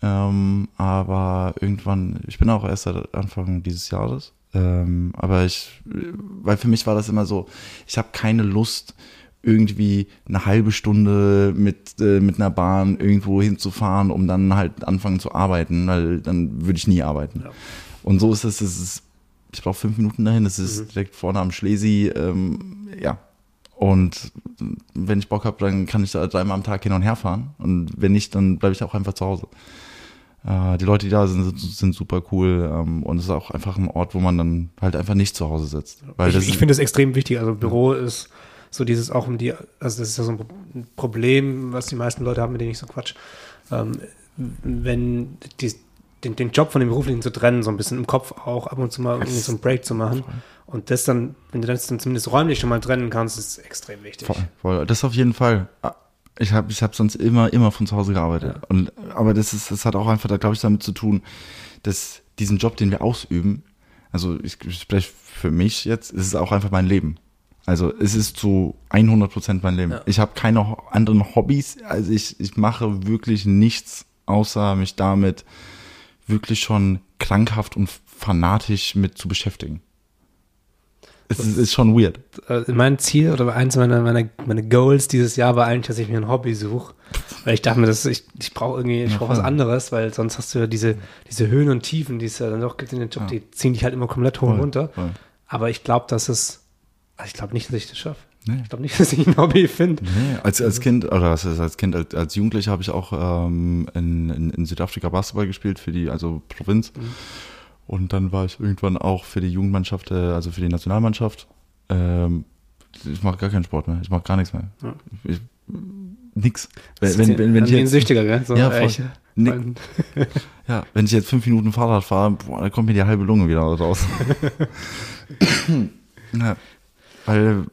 Ähm, aber irgendwann, ich bin auch erst seit Anfang dieses Jahres. Ähm, aber ich, weil für mich war das immer so, ich habe keine Lust, irgendwie eine halbe Stunde mit, äh, mit einer Bahn irgendwo hinzufahren, um dann halt anfangen zu arbeiten, weil dann würde ich nie arbeiten. Ja. Und so ist es, es ist, ich brauche fünf Minuten dahin, es ist Mhm. direkt vorne am Schlesi, ähm, ja. Und wenn ich Bock habe, dann kann ich da dreimal am Tag hin und her fahren. Und wenn nicht, dann bleibe ich auch einfach zu Hause. Äh, die Leute, die da sind, sind super cool. Ähm, und es ist auch einfach ein Ort, wo man dann halt einfach nicht zu Hause sitzt. Weil ich ich finde das extrem wichtig. Also Büro ist so dieses auch um die, also das ist ja so ein Pro- ein Problem, was die meisten Leute haben, mit denen ich so quatsch. Ähm, wenn die, den, den Job von dem beruflichen zu trennen, so ein bisschen im Kopf auch ab und zu mal irgendwie so einen Break zu machen. Und das dann, wenn du das dann zumindest räumlich schon mal trennen kannst, ist extrem wichtig. Voll, voll. Das auf jeden Fall. Ich habe ich hab sonst immer, immer von zu Hause gearbeitet. Ja. Und, aber das, ist, das hat auch einfach, da glaube ich, damit zu tun, dass diesen Job, den wir ausüben, also ich, ich spreche für mich jetzt, es ist auch einfach mein Leben. Also es ist zu 100 Prozent mein Leben. Ja. Ich habe keine anderen Hobbys. Also ich, ich mache wirklich nichts, außer mich damit wirklich schon krankhaft und fanatisch mit zu beschäftigen. Es ist, ist schon weird. Äh, mein Ziel oder eins meiner, meiner, meiner Goals dieses Jahr war eigentlich, dass ich mir ein Hobby suche. Weil ich dachte mir, dass ich, ich brauche irgendwie, ich brauche was anderes, weil sonst hast du ja diese, diese Höhen und Tiefen, die es ja dann doch gibt in den Job, Ja. die ziehen dich halt immer komplett hoch und Voll, runter. voll. Aber ich glaube, dass es, also ich glaube nicht, dass ich das schaffe. Nee. Ich glaube nicht, dass ich ein Hobby finde. Nee, als, als Kind, oder heißt als Kind, als, als Jugendlicher habe ich auch ähm, in, in, in Südafrika Basketball gespielt für die, also Provinz. Mhm. Und dann war ich irgendwann auch für die Jugendmannschaft, äh, also für die Nationalmannschaft. Ähm, ich mache gar keinen Sport mehr, ich mache gar nichts mehr. Ja. Ich, nix. Wenn, ist wenn, wenn, ich jetzt, Süchtiger, gell? So, Ja, voll. echt. Nee. Ja, wenn ich jetzt fünf Minuten Fahrrad fahre, boah, dann kommt mir die halbe Lunge wieder raus. ja, weil,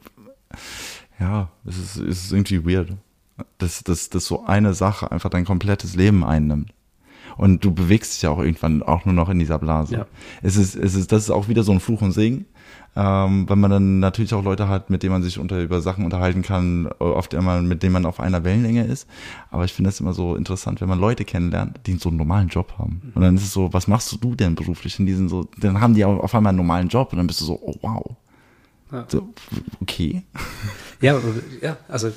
ja, es ist, es ist irgendwie weird, dass, dass, dass so eine Sache einfach dein komplettes Leben einnimmt. Und du bewegst dich ja auch irgendwann auch nur noch in dieser Blase. Ja. Es ist, es ist, das ist auch wieder so ein Fluch und Segen. Ähm, weil man dann natürlich auch Leute hat, mit denen man sich unter, über Sachen unterhalten kann, oft immer, mit denen man auf einer Wellenlänge ist. Aber ich finde das immer so interessant, wenn man Leute kennenlernt, die so einen normalen Job haben. Und dann ist es so, was machst du denn beruflich? Und die sind so, dann haben die auch auf einmal einen normalen Job und dann bist du so, oh wow. Ja. So, okay. Ja, ja, also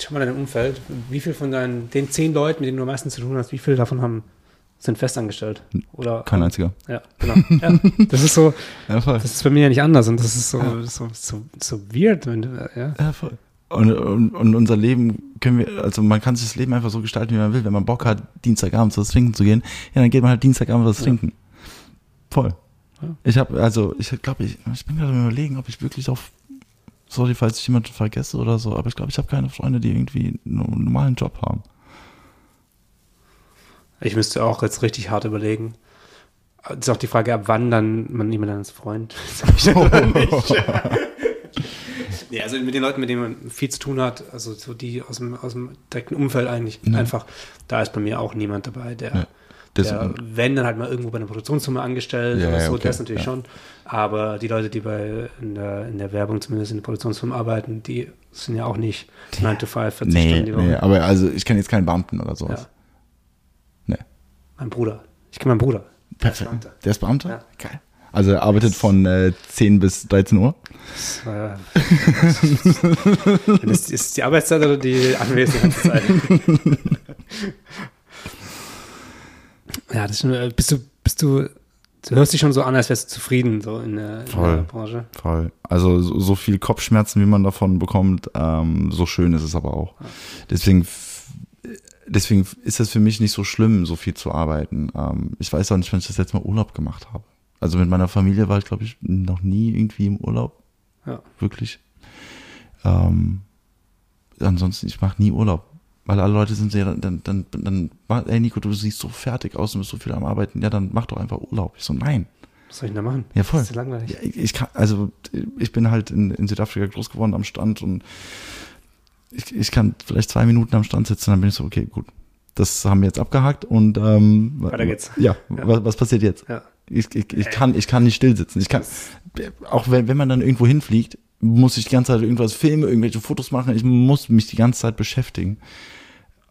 schau mal dein Umfeld. Wie viel von deinen, den zehn Leuten, mit denen du am meisten zu tun hast, wie viele davon haben, sind festangestellt? Oder Kein einziger. Ja, genau. Ja, das ist so, Ja, voll. das ist bei mir ja nicht anders und das ist so, so, so, so weird, wenn du, ja. Ja, voll. Und, und, und unser Leben können wir, also man kann sich das Leben einfach so gestalten, wie man will. Wenn man Bock hat, Dienstagabend was trinken zu gehen, ja, dann geht man halt Dienstagabend was Ja. trinken. Voll. Ich habe, also ich glaube, ich, ich bin gerade am überlegen, ob ich wirklich auf, sorry, falls ich jemanden vergesse oder so, aber ich glaube, ich habe keine Freunde, die irgendwie einen normalen Job haben. Ich müsste auch jetzt richtig hart überlegen. Es ist auch die Frage, ab wann dann man jemanden als Freund oder nicht. nee, also mit den Leuten, mit denen man viel zu tun hat, also so die aus dem, aus dem direkten Umfeld eigentlich Ja. einfach, da ist bei mir auch niemand dabei, der, Ja. Das, der wenn dann halt mal irgendwo bei einer Produktionsfirma angestellt Ja, oder ja, so, okay, das natürlich ja. schon. Aber die Leute, die bei in der, in der Werbung, zumindest in der Produktionsfirma arbeiten, die sind ja auch nicht 9 to 5, 40 nee, Stunden die Woche. nee, aber also ich kenne jetzt keinen Beamten oder ja. sowas. Nee. Mein Bruder. Ich kenne meinen Bruder. Der ist Perfekt. Beamter. Der ist Beamter? Ja. Geil. Also er arbeitet von äh, 10 bis 13 Uhr. Das war- ist, ist die Arbeitszeit oder die Anwesenheitszeit? ja, das ist äh, bist du, bist du, du hörst dich schon so an, als wärst du zufrieden so in der, in Voll. der Branche. Voll. Also so, so viel Kopfschmerzen, wie man davon bekommt, ähm, so schön ist es aber auch. Deswegen, deswegen ist es für mich nicht so schlimm, so viel zu arbeiten. Ähm, ich weiß auch nicht, wann ich das letzte Mal Urlaub gemacht habe. Also mit meiner Familie war ich, glaube ich, noch nie irgendwie im Urlaub. Ja. Wirklich. Ähm, ansonsten, ich mache nie Urlaub. Weil alle Leute sind sehr, dann, dann, dann, ey Nico, du siehst so fertig aus und bist so viel am Arbeiten. Ja, dann mach doch einfach Urlaub. Ich so, nein. Was soll ich denn da machen? Ja, voll. Das ist langweilig. Ja, ich ich kann, also ich bin halt in, in Südafrika groß geworden am Strand und ich, ich kann vielleicht zwei Minuten am Strand sitzen, dann bin ich so, okay, gut. Das haben wir jetzt abgehakt und ähm, Weiter geht's. Ja, Ja. Was, was passiert jetzt? Ja. Ich, ich, ich, kann, ich kann nicht still sitzen. Ich kann, auch wenn, wenn man dann irgendwo hinfliegt, muss ich die ganze Zeit irgendwas filmen, irgendwelche Fotos machen. Ich muss mich die ganze Zeit beschäftigen.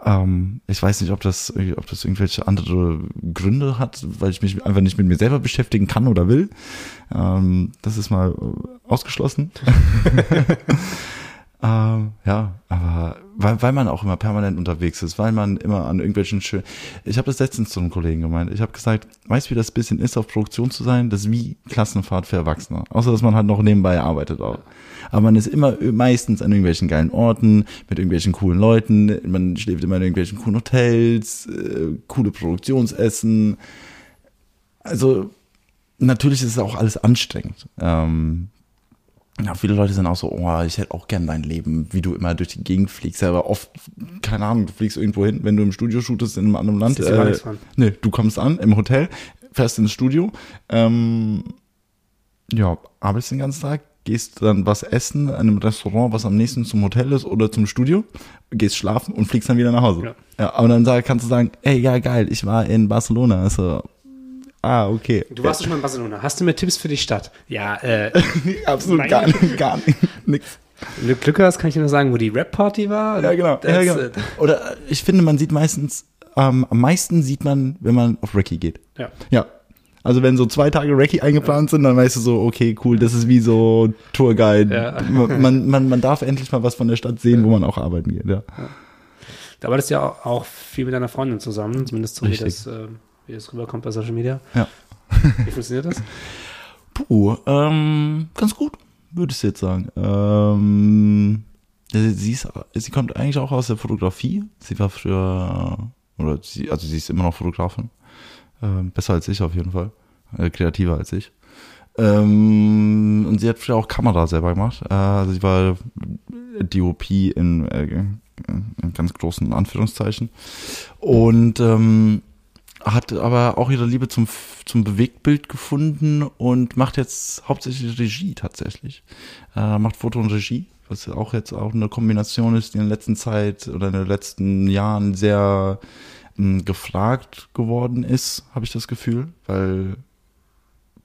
Ähm, ich weiß nicht, ob das, ob das irgendwelche andere Gründe hat, weil ich mich einfach nicht mit mir selber beschäftigen kann oder will. Ähm, das ist mal äh, ausgeschlossen. ähm, ja, aber weil, weil man auch immer permanent unterwegs ist, weil man immer an irgendwelchen schönen. Ich habe das letztens zu einem Kollegen gemeint. Ich habe gesagt, weißt du, wie das bisschen ist, auf Produktion zu sein? Das ist wie Klassenfahrt für Erwachsene. Außer dass man halt noch nebenbei arbeitet auch. Aber man ist immer meistens an irgendwelchen geilen Orten, mit irgendwelchen coolen Leuten, man schläft immer in irgendwelchen coolen Hotels, äh, coole Produktionsessen. Also natürlich ist es auch alles anstrengend. Ähm, ja, viele Leute sind auch so, oh, ich hätte auch gern dein Leben, wie du immer durch die Gegend fliegst. Aber oft, keine Ahnung, du fliegst irgendwo hin, wenn du im Studio shootest in einem anderen Land. Du gar nichts von. nee, du kommst an im Hotel, fährst ins Studio, ähm, ja, arbeitest den ganzen Tag, gehst dann was essen in einem Restaurant, was am nächsten zum Hotel ist oder zum Studio, gehst schlafen und fliegst dann wieder nach Hause. Ja. Ja, aber dann sag, kannst du sagen, ey, ja, geil, ich war in Barcelona. Also, ah, okay. Du warst doch schon mal in Barcelona. Hast du mir Tipps für die Stadt? Ja, äh, Absolut Nein. gar, gar nichts. wenn du Glück hast, kann ich dir nur sagen, wo die Rap-Party war. Ja, genau. Das, Ja, genau. äh, Oder ich finde, man sieht meistens, ähm, am meisten sieht man, wenn man auf Recce geht. ja. Ja. Also wenn so zwei Tage Recce eingeplant sind, dann weißt du so, okay, cool, das ist wie so Tourguide. Ja. Man, man, man, darf endlich mal was von der Stadt sehen, wo man auch arbeiten geht. Ja. Da arbeitest du ja auch, viel mit deiner Freundin zusammen, zumindest so wie Richtig. das, äh, wie das rüberkommt bei Social Media. Ja. Wie funktioniert das? Puh, ähm, ganz gut, würde ich jetzt sagen. Ähm, sie, ist, sie kommt eigentlich auch aus der Fotografie. Sie war früher, oder sie, also sie ist immer noch Fotografin. Ähm, besser als ich auf jeden Fall. Äh, kreativer als ich. Ähm, und sie hat früher auch Kamera selber gemacht. Äh, also sie war DOP in, äh, in ganz großen Anführungszeichen. Und ähm, hat aber auch ihre Liebe zum, zum Bewegtbild gefunden und macht jetzt hauptsächlich Regie tatsächlich. Äh, macht Foto und Regie, was auch jetzt auch eine Kombination ist, die in der letzten Zeit oder in den letzten Jahren sehr mh, gefragt geworden ist, habe ich das Gefühl, weil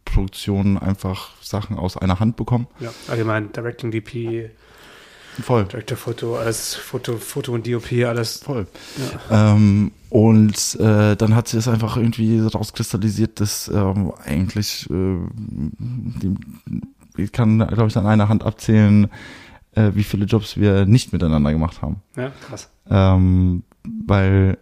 Produktionen einfach Sachen aus einer Hand bekommen. Ja, allgemein Directing DP, Voll. Director Foto, alles Foto, Foto und DOP, alles. Voll. Ja. Ähm, und äh, dann hat sich das einfach irgendwie rauskristallisiert, dass ähm, eigentlich, äh, die, ich kann, glaube ich, an einer Hand abzählen, äh, wie viele Jobs wir nicht miteinander gemacht haben. Ja, krass. Ähm, weil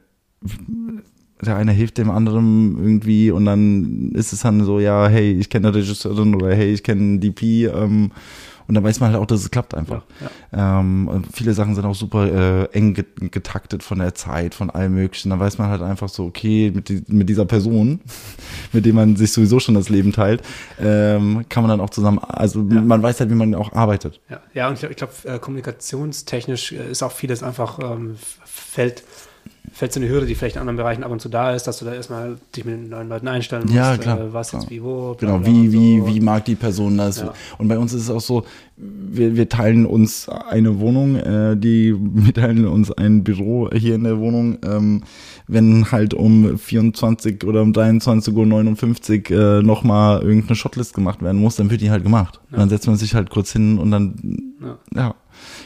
der eine hilft dem anderen irgendwie und dann ist es dann so, ja, hey, ich kenne eine Regisseurin oder hey, ich kenne einen DP ähm, und dann weiß man halt auch, dass es klappt einfach. Ja, ja. Ähm, viele Sachen sind auch super äh, eng get- getaktet von der Zeit, von allem möglichen. Da weiß man halt einfach so, okay, mit, die, mit dieser Person, mit dem man sich sowieso schon das Leben teilt, ähm, kann man dann auch zusammen, also Ja. man weiß halt, wie man auch arbeitet. Ja, ja und ich glaube, glaub, äh, kommunikationstechnisch äh, ist auch vieles einfach, ähm, fällt, fällt so eine Hürde, die vielleicht in anderen Bereichen ab und zu da ist, dass du da erstmal dich mit den neuen Leuten einstellen musst. Ja, klar, Äh, was jetzt klar. wie wo. bla, Genau, bla wie, und wie, so. wie mag die Person das? Ja. Und bei uns ist es auch so, wir, wir teilen uns eine Wohnung, äh, die, wir teilen uns ein Büro hier in der Wohnung. Ähm, wenn halt um 24 oder um 23.59 Uhr äh, nochmal irgendeine Shotlist gemacht werden muss, dann wird die halt gemacht. Ja. Dann setzt man sich halt kurz hin und dann, Ja. ja,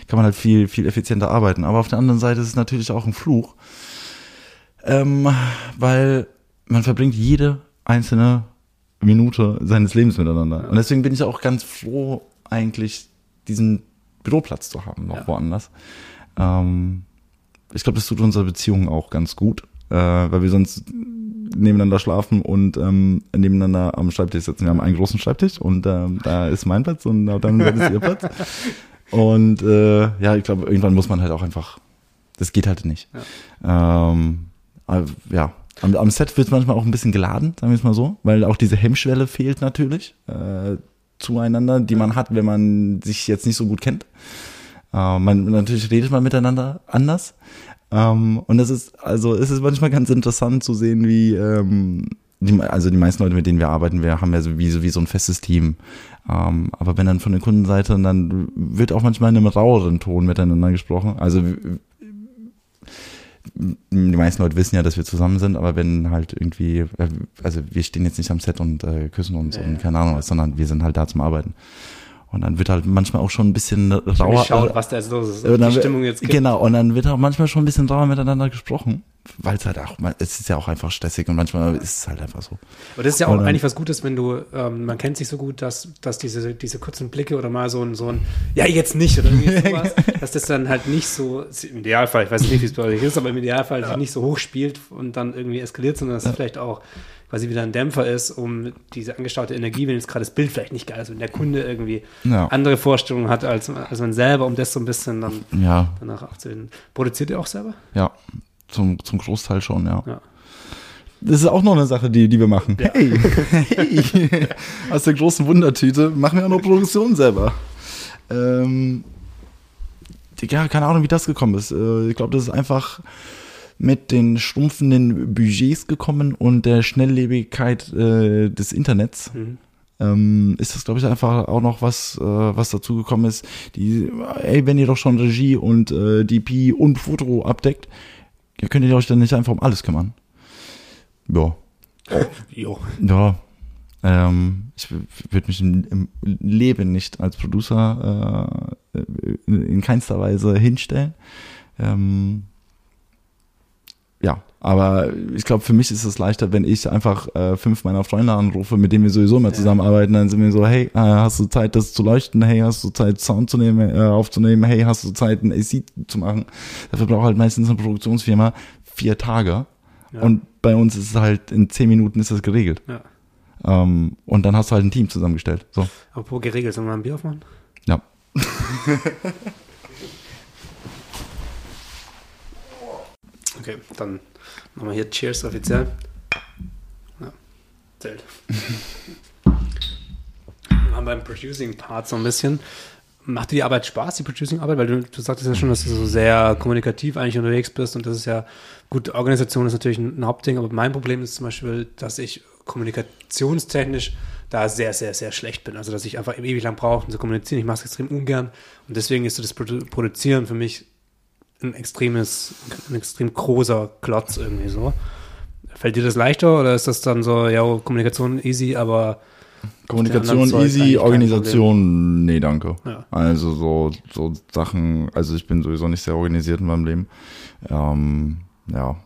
kann man halt viel, viel effizienter arbeiten. Aber auf der anderen Seite ist es natürlich auch ein Fluch, ähm, weil man verbringt jede einzelne Minute seines Lebens miteinander. Ja. Und deswegen bin ich auch ganz froh, eigentlich diesen Büroplatz zu haben, noch Ja. woanders. Ähm, ich glaube, das tut unserer Beziehung auch ganz gut, äh, weil wir sonst nebeneinander schlafen und ähm, nebeneinander am Schreibtisch sitzen. Wir haben einen großen Schreibtisch und ähm, da ist mein Platz und auf der anderen ist ihr Platz. Und äh, ja, ich glaube, irgendwann muss man halt auch einfach, das geht halt nicht. Ähm, äh, ja, am, am Set wird es manchmal auch ein bisschen geladen, sagen wir es mal so, weil auch diese Hemmschwelle fehlt natürlich äh, zueinander, die man hat, wenn man sich jetzt nicht so gut kennt. Äh, man, natürlich redet man miteinander anders. Ähm, und das ist, also es ist manchmal ganz interessant zu sehen, wie, ähm, die, also die meisten Leute, mit denen wir arbeiten, wir haben ja so wie, so, wie so ein festes Team. Ähm, aber wenn dann von der Kundenseite, dann wird auch manchmal in einem raueren Ton miteinander gesprochen. Also die meisten Leute wissen ja, dass wir zusammen sind, aber wenn halt irgendwie, äh, also wir stehen jetzt nicht am Set und äh, küssen uns Ja, und keine Ahnung was, sondern wir sind halt da zum Arbeiten. Und dann wird halt manchmal auch schon ein bisschen rauer. Geschaut, was da jetzt los ist, die Stimmung jetzt gibt. Genau, und dann wird auch manchmal schon ein bisschen rauer miteinander gesprochen, weil es halt auch, es ist ja auch einfach stressig und manchmal ist es halt einfach so. Aber das ist ja auch Und eigentlich was Gutes, wenn du, ähm, man kennt sich so gut, dass, dass diese, diese kurzen Blicke oder mal so ein, so ein, ja, jetzt nicht oder irgendwie sowas, dass das dann halt nicht so, im Idealfall, ich weiß nicht, wie es bei euch ist, aber im Idealfall sich nicht so hoch spielt und dann irgendwie eskaliert, sondern dass es vielleicht auch quasi wieder ein Dämpfer ist, um diese angestaute Energie, wenn jetzt gerade das Bild vielleicht nicht geil ist, wenn der Kunde irgendwie Ja. andere Vorstellungen hat als, als man selber, um das so ein bisschen dann Ja, danach abzuhören. Produziert ihr auch selber? ja, zum, zum Großteil schon, ja. Ja. Das ist auch noch eine Sache, die, die wir machen. Ja. Hey, hey, aus der großen Wundertüte machen wir auch noch Produktion selber. Ähm, ja, keine Ahnung, wie das gekommen ist. Äh, Ich glaube, das ist einfach mit den schrumpfenden Budgets gekommen und der Schnelllebigkeit äh, des Internets. Mhm. ähm, ist das, glaube ich, einfach auch noch was, äh, was dazu gekommen ist. Die, ey, wenn ihr doch schon Regie und äh, DP und Foto abdeckt, ja, könnt ihr euch dann nicht einfach um alles kümmern. Ja. Jo. Ja. Ähm, ich würde mich im, Leben nicht als Producer äh, in, in keinster Weise hinstellen. Ähm, ja, aber ich glaube, für mich ist es leichter, wenn ich einfach äh, fünf meiner Freunde anrufe, mit denen wir sowieso immer Ja. zusammenarbeiten, dann sind wir so, hey, äh, hast du Zeit, das zu leuchten? Hey, hast du Zeit, Sound zu nehmen, äh, aufzunehmen? Hey, hast du Zeit, ein AC zu machen? Dafür braucht halt meistens eine Produktionsfirma vier Tage. Ja. Und bei uns ist es halt, in zehn Minuten ist das geregelt. Ja. Ähm, und dann hast du halt ein Team zusammengestellt. So, Apropos geregelt, sollen wir ein Bier aufmachen? ja. Okay, dann machen wir hier Cheers offiziell. Ja, zählt. wir haben beim Producing-Part so ein bisschen. Macht dir die Arbeit Spaß, die Producing-Arbeit? Weil du, du sagtest ja schon, dass du so sehr kommunikativ eigentlich unterwegs bist und das ist ja, gut, Organisation ist natürlich ein, Hauptding, aber mein Problem ist zum Beispiel, dass ich kommunikationstechnisch da sehr, sehr, sehr schlecht bin. Also, dass ich einfach ewig lang brauche, um zu kommunizieren. Ich mache es extrem ungern und deswegen ist so das Produ Produzieren für mich ein extremes, ein extrem großer Klotz irgendwie so. Fällt dir das leichter oder ist das dann so, ja, Kommunikation easy, aber Kommunikation easy, Organisation, nee, danke. Ja. Also so, so Sachen, also ich bin sowieso nicht sehr organisiert in meinem Leben. Ähm, ja,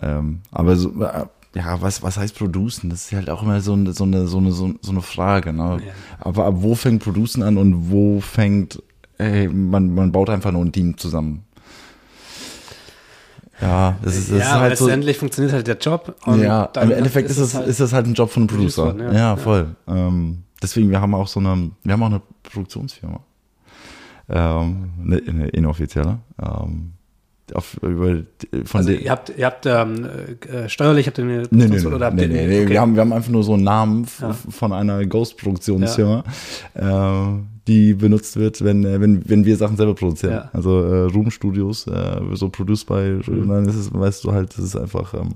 ähm, aber so, äh, ja, was, was heißt producen? Das ist halt auch immer so eine, so eine, so eine, so eine Frage, ne? Ja. Aber ab wo fängt producen an und wo fängt, ey, man, man baut einfach nur ein Team zusammen. Ja, das ist, das ja, ist halt so. letztendlich funktioniert halt der Job. Ja, im Endeffekt ist, es, halt- ist das halt ein Job von einem Producer. Producer, ja, ja. voll. Ähm, deswegen, wir haben auch so eine, wir haben auch eine Produktionsfirma. Ähm, eine, eine inoffizielle. Ähm, auf, über, von Also ihr habt, ihr habt ähm, äh, steuerlich habt ihr eine Nee, nee, oder habt nee, ihr- nee, nee. okay. Wir, haben, wir haben einfach nur so einen Namen Ja. von einer Ghost-Produktionsfirma, äh, die benutzt wird, wenn, äh, wenn, wenn wir Sachen selber produzieren. Ja. Also äh, Room Studios, äh, so produced by, Mhm. dann ist es, weißt du halt, das ist einfach, ähm,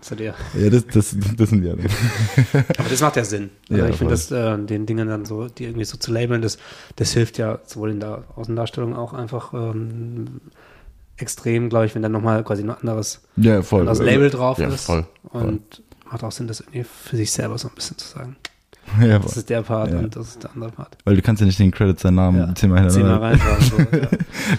Seid ihr. ja, das, das, das sind wir. Aber das macht ja Sinn. Also Ja, ich finde, voll. das äh, den Dingen dann so, die irgendwie so zu labeln, das, das hilft ja sowohl in der Außendarstellung auch einfach ähm, extrem, glaube ich, wenn dann nochmal quasi ein anderes, Ja, voll. anderes Label drauf ja, ist. voll. voll. Und macht auch Sinn, das irgendwie für sich selber so ein bisschen zu sagen. Ja, Das ist der Part Ja. und das ist der andere Part. Weil du kannst ja nicht den Credit seinen Namen Ja. zehnmal hintereinander. reinfahren. So, ja.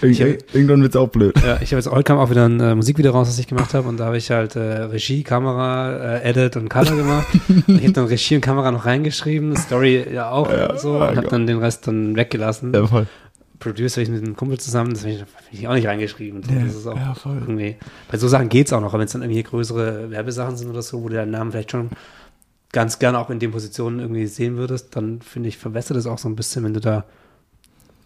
Irgend- Irgendwann wird's auch blöd. Ja, ich habe jetzt, heute kam auch wieder ein äh, Musikvideo raus, das ich gemacht habe und da habe ich halt äh, Regie, Kamera, äh, Edit und Color gemacht. ich habe dann Regie und Kamera noch reingeschrieben, Story ja auch Ja, so oh und habe dann den Rest dann weggelassen. Ja, voll. Producer ich mit einem Kumpel zusammen, das habe ich, auch nicht reingeschrieben. Ja, das ist auch ja, voll. irgendwie, bei so Sachen geht's auch noch, aber wenn es dann irgendwie größere Werbesachen sind oder so, wo du deinen Namen vielleicht schon ganz gerne auch in den Positionen irgendwie sehen würdest, dann finde ich, verbessert es auch so ein bisschen, wenn du da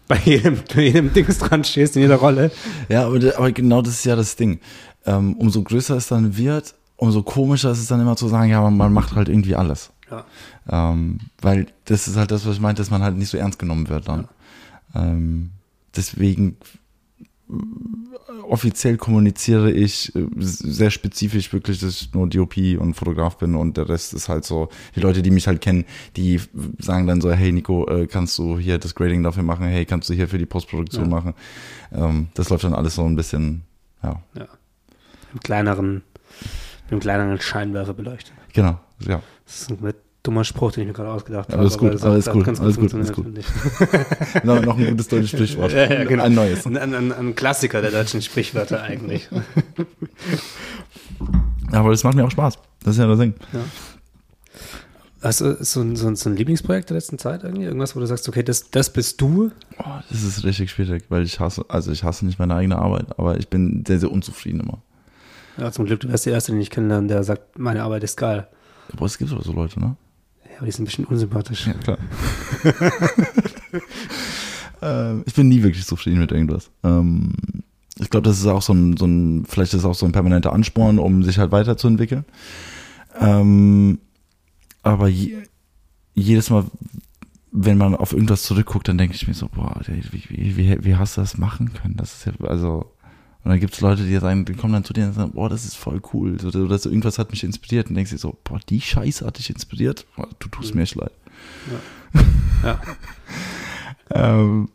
bei jedem, bei jedem Dings dran stehst, in jeder Rolle. Ja, aber, aber genau das ist ja das Ding. Ähm, umso größer es dann wird, umso komischer ist es dann immer zu sagen, ja, man, man macht halt irgendwie alles. Ja. Ähm, weil das ist halt das, was ich meinte, dass man halt nicht so ernst genommen wird dann. Ähm, deswegen äh, offiziell kommuniziere ich äh, sehr spezifisch wirklich, dass ich nur DOP und Fotograf bin und der Rest ist halt so, die Leute, die mich halt kennen, die sagen dann so, hey Nico, äh, kannst du hier das Grading dafür machen, hey, kannst du hier für die Postproduktion Ja. machen. Ähm, das läuft dann alles so ein bisschen, ja, Im kleineren, mit kleineren Scheinwerfer beleuchtet. genau, ja. Das ist ein dummer Spruch, den ich mir gerade ausgedacht Alles habe. gut, das alles hat gut, ganz alles gut, alles finde ich. noch, ein gutes deutsches Sprichwort. Ja, ja, genau. Ein neues. Ein, ein, ein Klassiker der deutschen Sprichwörter eigentlich. Ja, aber das macht mir auch Spaß. Das ist ja das Ding. Hast du so ein, so, ein, so ein Lieblingsprojekt der letzten Zeit irgendwie? Irgendwas, wo du sagst, okay, das, das bist du? Oh, das ist richtig schwierig, weil ich hasse, also ich hasse nicht meine eigene Arbeit, aber ich bin sehr, sehr unzufrieden immer. Ja, zum Glück, du wärst der Erste, den ich kennenlerne, der sagt, meine Arbeit ist geil. Aber es gibt aber so Leute, ne? Aber die sind ein bisschen unsympathisch. Ja, klar. ähm, ich bin nie wirklich zufrieden mit irgendwas. Ähm, ich glaube, das ist auch so ein, so ein, vielleicht ist auch so ein permanenter Ansporn, um sich halt weiterzuentwickeln. Ähm, aber je, jedes Mal, wenn man auf irgendwas zurückguckt, dann denke ich mir so, boah, wie, wie, wie, wie hast du das machen können? Das ist ja, also, und dann gibt es Leute, die sagen, die kommen dann zu dir und sagen, boah, das ist voll cool. Oder, oder so, irgendwas hat mich inspiriert. Und denkst dir so, boah, die Scheiße hat dich inspiriert. Du tust mir echt leid. Ja. Ähm,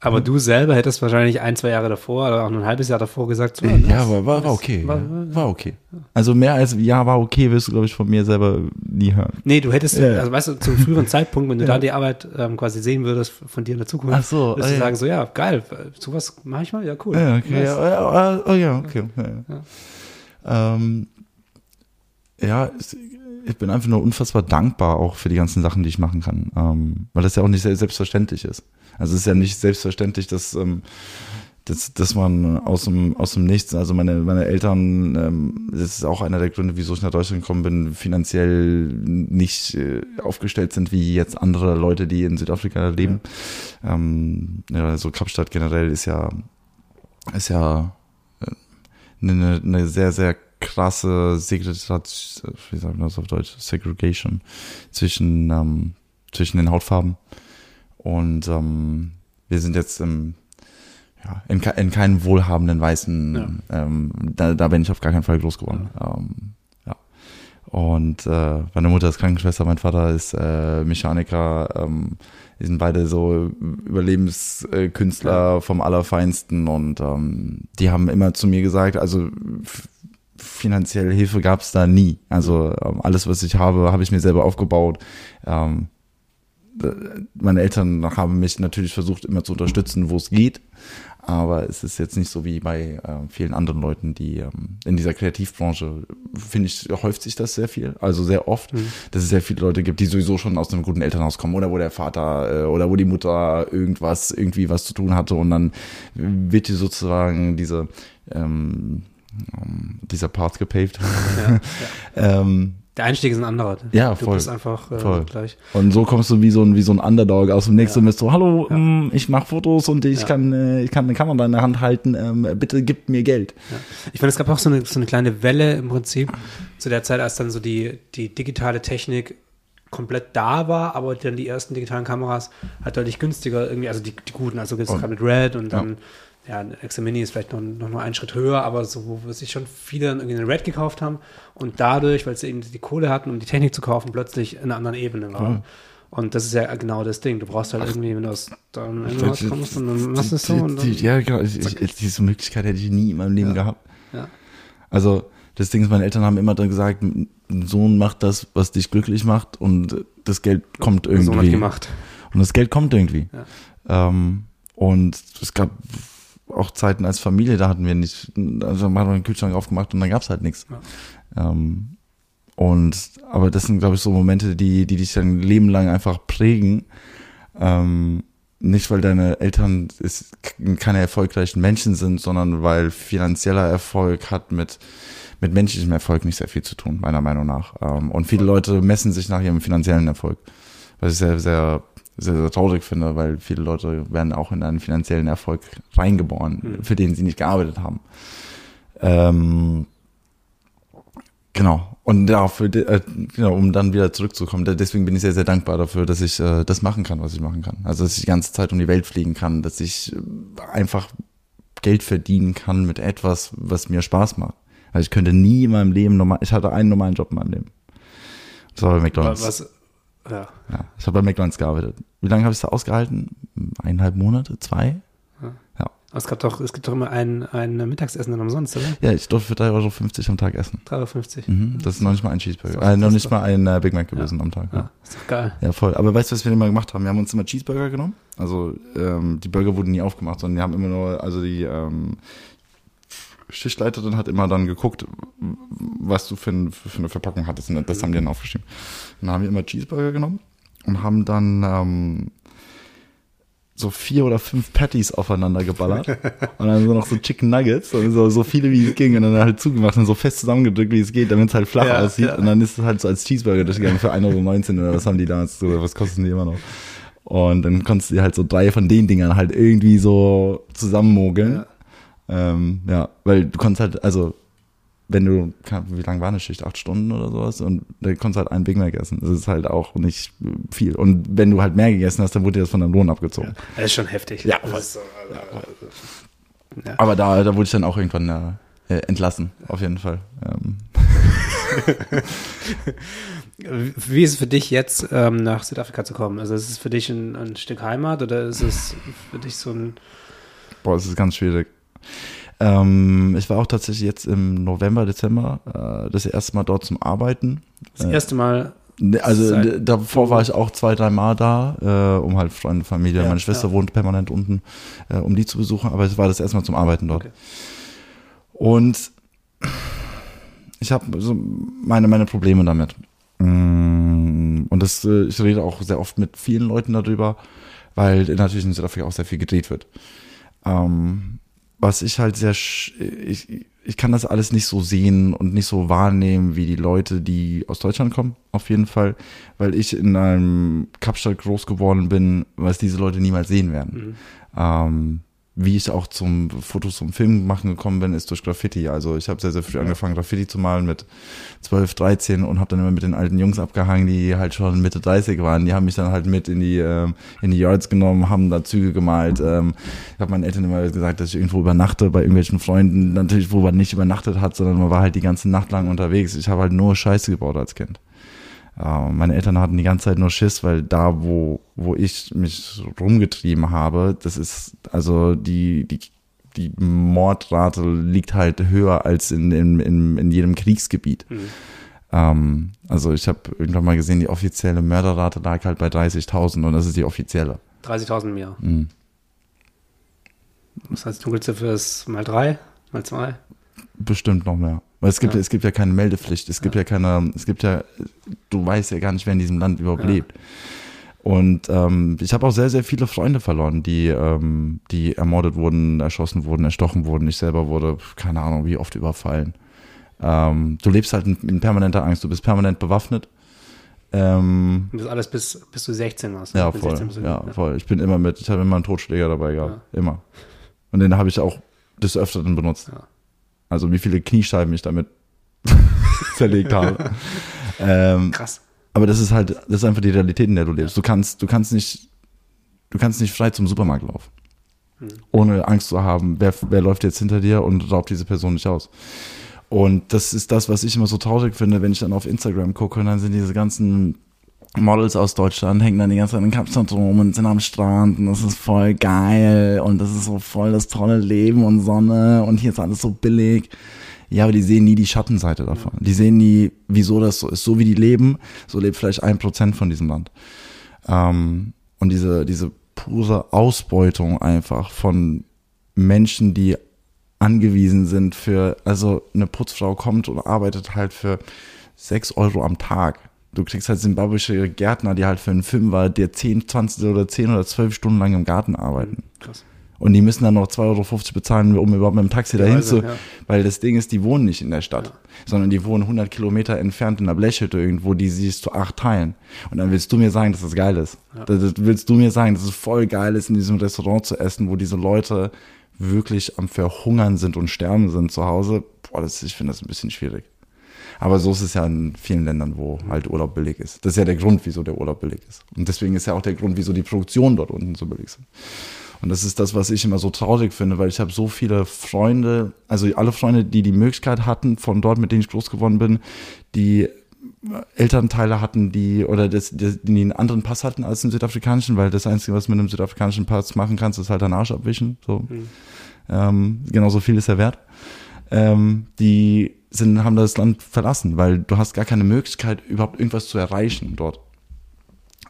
Aber du selber hättest wahrscheinlich ein, zwei Jahre davor oder auch nur ein halbes Jahr davor gesagt, so, ja, das- aber war, war das okay. War, ja, war okay. Also mehr als ja, war okay, wirst du, glaube ich, von mir selber nie hören. Nee, du hättest, Ja, ja. also weißt du, zum früheren Zeitpunkt, wenn du Ja. da die Arbeit ähm, quasi sehen würdest von dir in der Zukunft, Ach so, würdest du ja. sagen, so, ja, geil, sowas mache ich mal, ja, cool. Ja, okay. Ja, ja, ja, oh, ja, okay. Ja, ja. Ähm, ja ich bin einfach nur unfassbar dankbar auch für die ganzen Sachen, die ich machen kann. Ähm, weil das ja auch nicht sehr selbstverständlich ist. Also es ist ja nicht selbstverständlich, dass, ähm, dass, dass man aus dem, aus dem Nichts, also meine, meine Eltern, ähm, das ist auch einer der Gründe, wieso ich nach Deutschland gekommen bin, finanziell nicht äh, aufgestellt sind wie jetzt andere Leute, die in Südafrika leben. Ähm, ja, so Kapstadt generell ist ja, ist ja äh, eine, eine sehr, sehr krasse Segregation, wie sagt man das auf Deutsch, Segregation zwischen, ähm, zwischen den Hautfarben. Und ähm, wir sind jetzt im, ja, in, in keinen wohlhabenden weißen, ähm, da, da bin ich auf gar keinen Fall groß geworden. Ähm, ja. Und äh, meine Mutter ist Krankenschwester, mein Vater ist äh, Mechaniker. Ähm, die sind beide so Überlebenskünstler vom Allerfeinsten und ähm, die haben immer zu mir gesagt, also finanzielle Hilfe gab es da nie. Also ähm, alles, was ich habe, habe ich mir selber aufgebaut. Ähm, meine Eltern haben mich natürlich versucht, immer zu unterstützen, wo es geht. Aber es ist jetzt nicht so wie bei äh, vielen anderen Leuten, die ähm, in dieser Kreativbranche, finde ich, häuft sich das sehr viel. Also sehr oft, mhm. dass es sehr viele Leute gibt, die sowieso schon aus einem guten Elternhaus kommen oder wo der Vater äh, oder wo die Mutter irgendwas, irgendwie was zu tun hatte und dann wird die sozusagen diese, ähm, ähm dieser Path gepaved. Ja, ja. ähm, der Einstieg ist ein anderer. Ja, voll. Du bist einfach äh, voll. gleich. Und so kommst du wie so ein, wie so ein Underdog aus dem nächsten ja. bist so, hallo, ja. mh, mm, ich mache Fotos und ich ja. kann, äh, ich kann eine Kamera in der Hand halten, ähm, bitte gib mir Geld. Ich finde, es gab auch so eine, so eine kleine Welle im Prinzip zu der Zeit, als dann so die, die digitale Technik komplett da war, aber dann die ersten digitalen Kameras halt deutlich günstiger irgendwie, also die, die guten, also jetzt gerade mit Red und dann ja, ein XM Mini ist vielleicht noch, noch mal einen Schritt höher, aber so, wo sich schon viele dann irgendwie einen Red gekauft haben und dadurch, weil sie eben die Kohle hatten, um die Technik zu kaufen, plötzlich in einer anderen Ebene waren. Mhm. Und das ist ja genau das Ding. Du brauchst halt Ach, irgendwie, wenn du aus deinem Haus kommst, und dann machst du es so. Und dann, ja, genau. Ich, diese Möglichkeit hätte ich nie in meinem Leben ja. gehabt. Ja. Also, das Ding ist, meine Eltern haben immer dann gesagt, ein Sohn macht das, was dich glücklich macht und das Geld kommt irgendwie. So hat gemacht. Und das Geld kommt irgendwie. Ja. Ähm, und es gab auch Zeiten als Familie, da hatten wir nicht, also man hat den Kühlschrank aufgemacht und dann gab's halt nichts. Ja. Ähm, und aber das sind, glaube ich, so Momente, die, die dich dein Leben lang einfach prägen. Ähm, nicht, weil deine Eltern ist, keine erfolgreichen Menschen sind, sondern weil finanzieller Erfolg hat mit, mit menschlichem Erfolg nicht sehr viel zu tun, meiner Meinung nach. Ähm, und viele Leute messen sich nach ihrem finanziellen Erfolg. Was ich sehr, sehr sehr, sehr traurig finde, weil viele Leute werden auch in einen finanziellen Erfolg reingeboren, mhm. für den sie nicht gearbeitet haben. Ähm, genau. Und dafür, äh, genau, um dann wieder zurückzukommen, deswegen bin ich sehr, sehr dankbar dafür, dass ich äh, das machen kann, was ich machen kann. Also, dass ich die ganze Zeit um die Welt fliegen kann, dass ich äh, einfach Geld verdienen kann mit etwas, was mir Spaß macht. Also ich könnte nie in meinem Leben normal, ich hatte einen normalen Job in meinem Leben. Das war bei McDonalds. Was, ja. ja ich habe bei McDonalds gearbeitet. Wie lange habe ich da ausgehalten? Eineinhalb Monate? Zwei? Ja. ja. Es, gab doch, es gibt doch immer ein, ein Mittagsessen dann umsonst, oder? Ja, ich durfte für 3,50 Euro am Tag essen. 3,50 Euro. Mhm, das ist noch nicht mal ein Cheeseburger. Äh, noch nicht mal ein äh, Big Mac gewesen ja. am Tag. Ja. Ist doch geil. Ja, voll. Aber weißt du, was wir immer gemacht haben? Wir haben uns immer Cheeseburger genommen. Also ähm, die Burger wurden nie aufgemacht, sondern die haben immer nur, also die ähm, Schichtleiterin hat immer dann geguckt, was du für, ein, für eine Verpackung hattest. Und das haben die dann aufgeschrieben. Dann haben wir immer Cheeseburger genommen und haben dann ähm, so vier oder fünf Patties aufeinander geballert und dann so noch so Chicken Nuggets und so, so viele wie es ging und dann halt zugemacht und so fest zusammengedrückt wie es geht, damit es halt flach ja, aussieht ja. und dann ist es halt so als Cheeseburger durchgegangen für 1,19 Euro oder was haben die damals so, was kosten die immer noch? Und dann konntest du halt so drei von den Dingern halt irgendwie so zusammenmogeln. Ja. Ähm, ja, weil du konntest halt, also wenn du, wie lange war eine Schicht? Acht Stunden oder sowas? Und da konntest halt einen Big Mac essen. Das ist halt auch nicht viel. Und wenn du halt mehr gegessen hast, dann wurde dir das von deinem Lohn abgezogen. Ja, das ist schon heftig. Ja, ist so, also, ja. Aber da, da wurde ich dann auch irgendwann äh, entlassen, auf jeden Fall. Ähm. Wie ist es für dich jetzt, ähm, nach Südafrika zu kommen? Also ist es für dich ein, ein Stück Heimat oder ist es für dich so ein... Boah, es ist ganz schwierig. Ähm, ich war auch tatsächlich jetzt im November, Dezember äh, das erste Mal dort zum Arbeiten. Das erste Mal? Äh, also davor war ich auch zwei, drei Mal da, äh, um halt Freunde, Familie, ja, meine Schwester ja. wohnt permanent unten, äh, um die zu besuchen, aber es war das erste Mal zum Arbeiten dort. Okay. Und ich habe so meine, meine Probleme damit. Mm, und das, äh, ich rede auch sehr oft mit vielen Leuten darüber, weil natürlich in Südafrika auch sehr viel gedreht wird. Ähm, was ich halt sehr, ich, ich kann das alles nicht so sehen und nicht so wahrnehmen wie die Leute, die aus Deutschland kommen, auf jeden Fall, weil ich in einem Kapstadt groß geworden bin, was diese Leute niemals sehen werden. Mhm. Ähm, wie ich auch zum Fotos zum Film machen gekommen bin, ist durch Graffiti. Also ich habe sehr, sehr früh angefangen, Graffiti zu malen mit 12, 13 und habe dann immer mit den alten Jungs abgehangen, die halt schon Mitte 30 waren. Die haben mich dann halt mit in die, ähm, in die Yards genommen, haben da Züge gemalt. Ähm, ich habe meinen Eltern immer gesagt, dass ich irgendwo übernachte bei irgendwelchen Freunden. Natürlich, wo man nicht übernachtet hat, sondern man war halt die ganze Nacht lang unterwegs. Ich habe halt nur Scheiße gebaut als Kind. Äh, meine Eltern hatten die ganze Zeit nur Schiss, weil da, wo, wo ich mich rumgetrieben habe, das ist, also die, die, die Mordrate liegt halt höher als in, in, in, in jedem Kriegsgebiet. Mhm. Ähm, also ich habe irgendwann mal gesehen, die offizielle Mörderrate lag halt bei 30.000 und das ist die offizielle. 30.000 mehr. Mhm. Das heißt, Dunkelziffer ist mal drei, mal zwei. Bestimmt noch mehr. Weil es gibt, Ja. es gibt ja keine Meldepflicht. Es gibt ja. keine, es gibt ja, du weißt ja gar nicht, wer in diesem Land überhaupt Ja. lebt. Und ähm, ich habe auch sehr, sehr viele Freunde verloren, die, ähm, die ermordet wurden, erschossen wurden, erstochen wurden. Ich selber wurde, keine Ahnung, wie oft überfallen. Ähm, du lebst halt in, in permanenter Angst, du bist permanent bewaffnet. Ähm, Und das alles bis, bis du 16 warst. ne? ja, Bis voll. 16 bist du- Ja, voll. Ich bin immer mit, ich habe immer einen Totschläger dabei gehabt. Immer. Und den habe ich auch des Öfteren benutzt. Ja. Also wie viele Kniescheiben ich damit zerlegt habe. ähm, Krass. aber das ist halt, das ist einfach die Realität, in der du lebst. Du kannst, du kannst nicht, du kannst nicht frei zum Supermarkt laufen. Ohne Angst zu haben, wer, wer läuft jetzt hinter dir und raubt diese Person nicht aus. Und das ist das, was ich immer so traurig finde, wenn ich dann auf Instagram gucke und dann sind diese ganzen Models aus Deutschland, hängen dann die ganze Zeit in Kapstadt rum und sind am Strand und das ist voll geil und das ist so voll das tolle Leben und Sonne und hier ist alles so billig. Ja, aber die sehen nie die Schattenseite davon. Die sehen nie, wieso das so ist. So wie die leben, so lebt vielleicht ein Prozent von diesem Land. Ähm, und diese, diese pure Ausbeutung einfach von Menschen, die angewiesen sind für, also eine Putzfrau kommt und arbeitet halt für sechs Euro am Tag. Du kriegst halt simbabwische Gärtner, die halt für einen Film der 10, 20 oder 10 oder 12 Stunden lang im Garten arbeiten. Krass. Und die müssen dann noch 2,50 Euro bezahlen, um überhaupt mit dem Taxi dahin Weise, zu. ja. Weil das Ding ist, die wohnen nicht in der Stadt, Ja. sondern die wohnen 100 Kilometer entfernt in einer Blechhütte irgendwo, die siehst zu acht teilen. Und dann willst du mir sagen, dass das geil ist. Ja. Das, das willst du mir sagen, dass es voll geil ist, in diesem Restaurant zu essen, wo diese Leute wirklich am Verhungern sind und sterben sind zu Hause. Boah, das, ich finde das ein bisschen schwierig. Aber so ist es ja in vielen Ländern, wo halt Urlaub billig ist. Das ist ja der Grund, wieso der Urlaub billig ist. Und deswegen ist ja auch der Grund, wieso die Produktionen dort unten so billig sind. Und das ist das, was ich immer so traurig finde, weil ich habe so viele Freunde, also alle Freunde, die die Möglichkeit hatten, von dort, mit denen ich groß geworden bin, die Elternteile hatten, die oder das, das, die einen anderen Pass hatten als den südafrikanischen, weil das Einzige, was du mit einem südafrikanischen Pass machen kannst, ist halt deinen Arsch abwischen. So. Mhm. Ähm, genauso viel ist er wert. Ähm, die sind, haben das Land verlassen, weil du hast gar keine Möglichkeit, überhaupt irgendwas zu erreichen dort.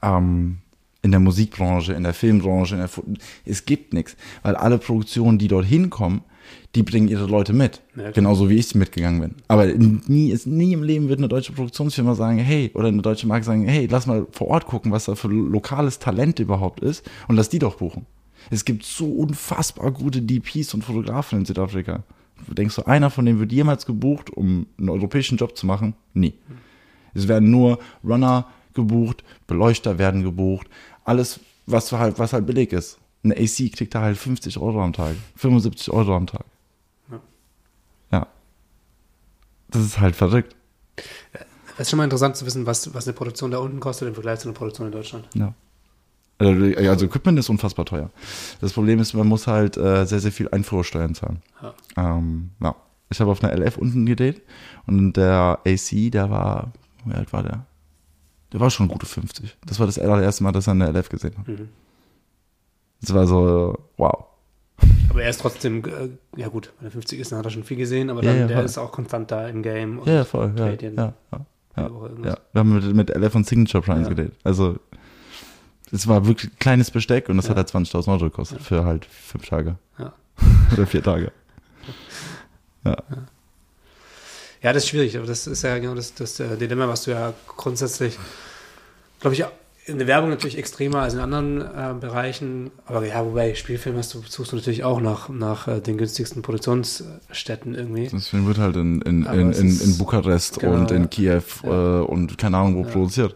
Ähm, in der Musikbranche, in der Filmbranche, in der Fu es gibt nichts, weil alle Produktionen, die dort hinkommen, die bringen ihre Leute mit. Ja. Genauso wie ich mitgegangen bin. Aber nie, ist, nie im Leben wird eine deutsche Produktionsfirma sagen, hey, oder eine deutsche Marke sagen, hey, lass mal vor Ort gucken, was da für lokales Talent überhaupt ist und lass die doch buchen. Es gibt so unfassbar gute DPs und Fotografen in Südafrika. Denkst du, einer von denen wird jemals gebucht, um einen europäischen Job zu machen? Nie. Es werden nur Runner gebucht, Beleuchter werden gebucht, alles, was halt, was halt billig ist. Ein AC kriegt da halt 50 Euro am Tag, 75 Euro am Tag. Ja. Ja. Das ist halt verrückt. Es ist schon mal interessant zu wissen, was, was eine Produktion da unten kostet im Vergleich zu einer Produktion in Deutschland. Ja. Also also Equipment ist unfassbar teuer. Das Problem ist, man muss halt äh, sehr, sehr viel Einfuhrsteuern zahlen. Ja. Ähm, ja. Ich habe auf einer LF unten gedreht und der AC, der war, wie alt war der? Der war schon gute 50. Das war das allererste Mal, dass er eine LF gesehen hat. Mhm. Das war so, wow. Aber er ist trotzdem, äh, ja gut, wenn er 50 ist, dann hat er schon viel gesehen, aber Ja, dann, ja, der voll. ist auch konstant da im Game. Ja, ja, voll. Ja, ja, ja, ja, ja. Wir haben mit, mit LF und Signature Primes Ja. gedreht. Also, es war wirklich kleines Besteck und das Ja. hat halt 20.000 Euro gekostet für halt fünf Tage. Ja. Oder vier Tage. Ja, das ist schwierig, aber das ist ja genau das, das äh, Dilemma, was du ja grundsätzlich, glaube ich, in der Werbung natürlich extremer als in anderen äh, Bereichen, aber ja, wobei Spielfilm hast du, suchst du natürlich auch nach, nach äh, den günstigsten Produktionsstätten irgendwie. Deswegen wird halt in, in, in, in, in Bukarest genau, und in ja. Kiew Ja. äh, und keine Ahnung wo Ja. produziert.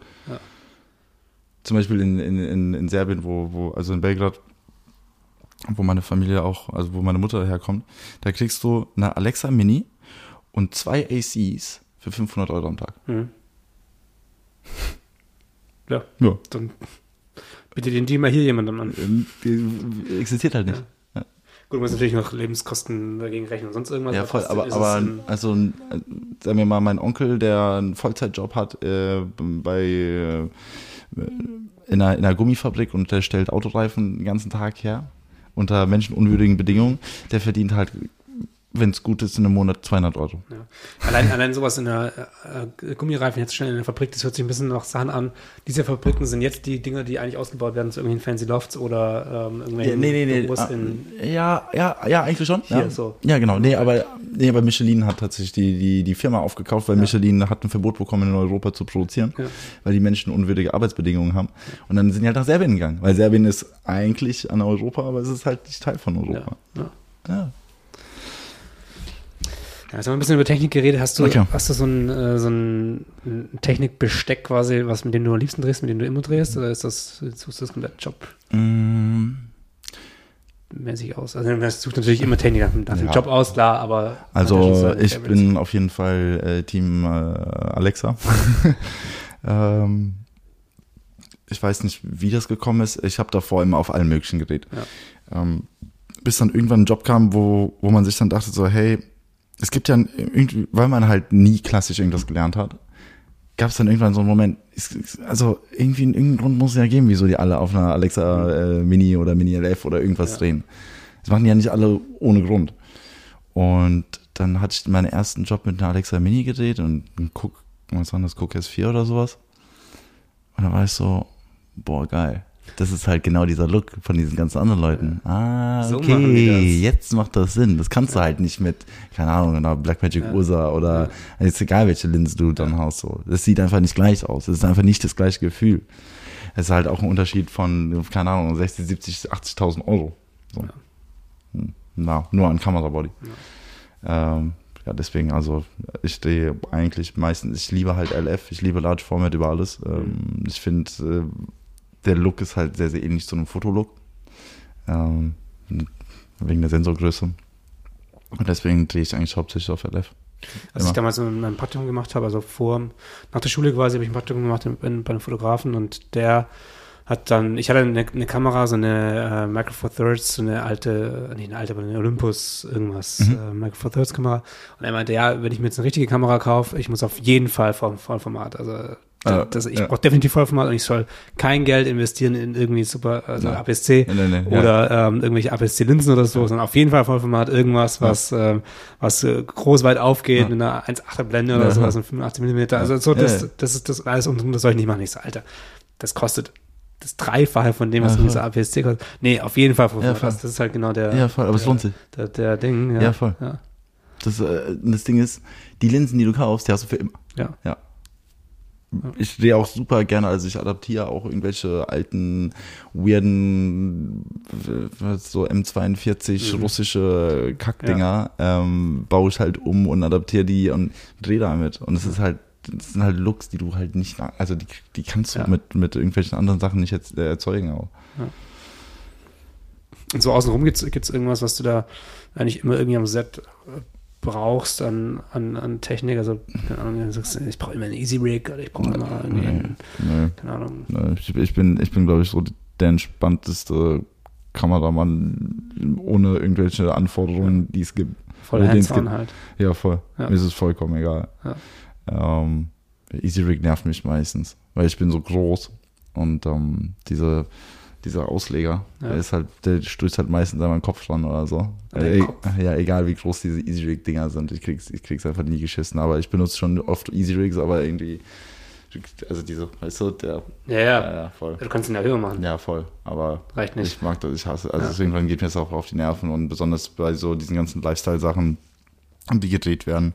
Zum Beispiel in, in, in, Serbien, wo, wo, also in Belgrad, wo meine Familie auch, also wo meine Mutter herkommt, da kriegst du eine Alexa Mini und zwei ACs für 500 Euro am Tag. Mhm. Ja, Ja. dann bitte den Deal mal hier jemandem an. Ähm, Existiert halt nicht. Ja, Gut, du musst natürlich noch Lebenskosten dagegen rechnen und sonst irgendwas. ja voll, aber, aber also, äh, sagen wir mal, mein Onkel, der einen Vollzeitjob hat äh, bei äh, in, einer, in einer Gummifabrik und der stellt Autoreifen den ganzen Tag her unter menschenunwürdigen Bedingungen, der verdient halt, wenn es gut ist, in einem Monat 200 Euro. Ja. Allein, allein sowas in der äh, Gummireifen jetzt schnell in der Fabrik, das hört sich ein bisschen nach Sachen an. Diese Fabriken sind jetzt die Dinger, die eigentlich ausgebaut werden zu irgendwelchen Fancy Lofts oder ähm, irgendwelchen Büros Ah, in ja, ja, ja, eigentlich schon. Hier, ja. so. ja, genau. Nee, aber, nee, aber Michelin hat tatsächlich die, die, die Firma aufgekauft, weil Ja. Michelin hat ein Verbot bekommen, in Europa zu produzieren, Ja. weil die Menschen unwürdige Arbeitsbedingungen haben. Und dann sind die halt nach Serbien gegangen, weil Serbien ist eigentlich an Europa, aber es ist halt nicht Teil von Europa. ja. Ja. Ja, jetzt haben wir ein bisschen über Technik geredet. Hast du, Okay. hast du so ein, äh, so ein Technikbesteck quasi, was mit dem du am liebsten drehst, mit dem du immer drehst? Oder ist das, suchst du das mit der Jobmäßig Mm, aus? Also, man sucht natürlich immer Technik nach, dem Ja. Job aus, klar, aber. ja Also seine ich bin auf jeden Fall äh, Team äh, Alexa. ähm, ich weiß nicht, wie das gekommen ist. Ich habe davor immer auf allen möglichen gedreht. Ähm, bis dann irgendwann ein Job kam, wo, wo man sich dann dachte so, hey, es gibt ja irgendwie, weil man halt nie klassisch irgendwas gelernt hat, gab es dann irgendwann so einen Moment, also irgendwie irgendeinen Grund muss es ja geben, wieso die alle auf einer Alexa äh, Mini oder Mini LF oder irgendwas Ja. drehen. Das machen die ja nicht alle ohne Grund. Und dann hatte ich meinen ersten Job mit einer Alexa Mini gedreht und ein Cook, was war das, Cook S4 oder sowas. Und dann war ich so, boah, geil. Das ist halt genau dieser Look von diesen ganzen anderen Leuten. Ah, So okay, das. jetzt macht das Sinn. Das kannst du halt nicht mit, keine Ahnung, einer Blackmagic Ja. Ursa oder ist egal, welche Linse du dann hast. So. Das sieht einfach nicht gleich aus. Das ist einfach nicht das gleiche Gefühl. Es ist halt auch ein Unterschied von, keine Ahnung, 60, 70, 80.000 Euro. So. Hm. Na, nur an Kamerabody. Ähm, ja, deswegen, also ich stehe eigentlich meistens, ich liebe halt LF, ich liebe Large Format über alles. Ähm, ich finde, äh, der Look ist halt sehr, sehr ähnlich zu einem Fotolook. Ähm, wegen der Sensorgröße. Und deswegen drehe ich eigentlich hauptsächlich auf LF. Als Immer. ich damals mein Praktikum gemacht habe, also vor, nach der Schule quasi, habe ich ein Praktikum gemacht in, in, bei einem Fotografen und der hat dann, ich hatte eine, eine Kamera, so eine äh, Micro Four Thirds, so eine alte, nee, eine alte, aber eine Olympus irgendwas, Mhm. äh, Micro Four Thirds Kamera. Und er meinte, ja, wenn ich mir jetzt eine richtige Kamera kaufe, ich muss auf jeden Fall Voll, Vollformat. Also Äh, das, ich ja. brauche definitiv Vollformat und ich soll kein Geld investieren in irgendwie super, also Ja. APS-C Nee, nee, nee, ja. oder ähm, irgendwelche APS-C-Linsen oder so, sondern auf jeden Fall Vollformat irgendwas, was, ähm, was äh, groß weit aufgeht Ja. mit einer 1,8er Blende oder Ja. sowas, und 85 Millimeter. Also so, Ja, das, ja. das ist das alles und das soll ich nicht machen. Ich so, Alter, das kostet das Dreifache von dem, was Ja, voll. APS-C kostet. Nee, auf jeden Fall Vollformat. Ja, voll. das, ist halt genau der, Ja, voll, aber es der, lohnt sich. Der, der Ding. Ja, Ja, voll. Ja, Das, äh, das Ding ist, die Linsen, die du kaufst, die hast du für immer. ja. Ja. Ich drehe auch super gerne, also ich adaptiere auch irgendwelche alten, weirden, so M42 Mhm. russische Kackdinger, ähm, baue ich halt um und adaptiere die und drehe damit. Und es ist halt, das sind halt Looks, die du halt nicht, also die, die kannst du Ja. mit, mit irgendwelchen anderen Sachen nicht jetzt, äh, erzeugen auch. Und so außenrum gibt es irgendwas, was du da eigentlich immer irgendwie am Set brauchst an, an, an Technik. Also, keine Ahnung, ich brauche immer einen Easy Rig oder ich brauche immer irgendwie, einen, Nee. keine Ahnung. Ich, ich bin, ich bin, glaube ich, so der entspannteste Kameramann ohne irgendwelche Anforderungen, die es gibt. Voll hands-on halt. Ja, voll. Ja. Mir ist es vollkommen egal. Ähm, Easy Rig nervt mich meistens, weil ich bin so groß und ähm, diese, dieser Ausleger, Ja. der ist halt, der stößt halt meistens an meinen Kopf dran oder so. Äh, Kopf? ja, egal wie groß diese Easy Rig Dinger sind, ich krieg's, ich krieg's einfach nie geschissen. Aber ich benutze schon oft Easy Rigs, aber irgendwie, also diese, weißt du, der, Ja, ja. ja, voll. Du kannst ihn ja höher machen. Ja, voll. Aber Reicht nicht. ich mag das, ich hasse. Also Ja. deswegen irgendwann geht mir das auch auf die Nerven und besonders bei so diesen ganzen Lifestyle-Sachen, die gedreht werden,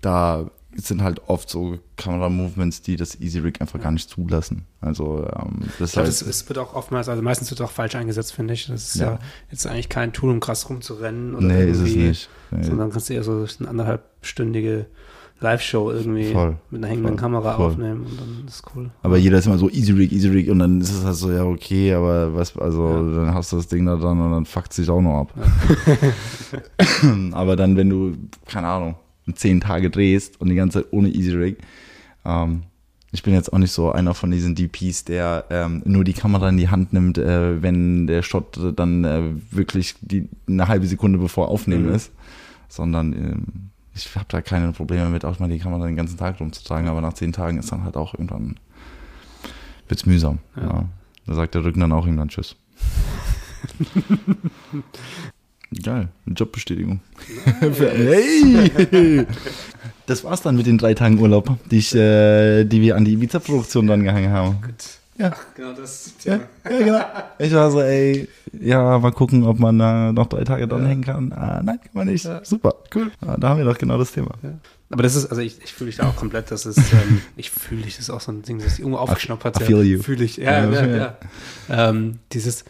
da sind halt oft so Kamera-Movements, die das Easy Rig einfach gar nicht zulassen. Also ähm, das Ich glaube, heißt, es, wird auch oftmals, also meistens wird auch falsch eingesetzt, finde ich. Das ist ja, Ja. jetzt eigentlich kein Tool, um krass rumzurennen oder nee, ist es irgendwie, nicht. Nee. sondern kannst du eher so eine anderthalbstündige Live-Show irgendwie Voll, mit einer hängenden voll, Kamera voll. aufnehmen und dann ist cool. Aber jeder ist immer so easy rig, easy rig und dann ist es halt so, ja, okay, aber was, also dann hast du das Ding da dran und dann fuckt sich auch noch ab. aber dann, wenn du, keine Ahnung, zehn Tage drehst und die ganze Zeit ohne easy rig, ähm, ich bin jetzt auch nicht so einer von diesen DPs, der ähm, nur die Kamera in die Hand nimmt, äh, wenn der Shot dann äh, wirklich die, eine halbe Sekunde bevor Aufnehmen Mhm. ist, sondern ähm, ich habe da keine Probleme mit, auch mal die Kamera den ganzen Tag rumzutragen, aber nach zehn Tagen ist dann halt auch irgendwann wird's mühsam. Ja. Ja. Da sagt der Rücken dann auch irgendwann Tschüss. Geil, eine Jobbestätigung. hey! Das war's dann mit den drei Tagen Urlaub, die, ich, äh, die wir an die Ibiza-Produktion dann gehangen haben. Ja. Genau das. Ja, ja, genau. Ich war so, ey, ja, mal gucken, ob man da noch drei Tage dranhängen kann. Ah, nein, kann man nicht. Ja. Super, cool. Ah, da haben wir doch genau das Thema. Aber das ist, also ich, ich fühle dich da auch komplett, das ist, ähm, ich fühle dich, das ist auch so ein Ding, das irgendwo aufgeschnappert I feel you. Fühle ich, ja, Ja, ja, ja. ja. Ähm, dieses,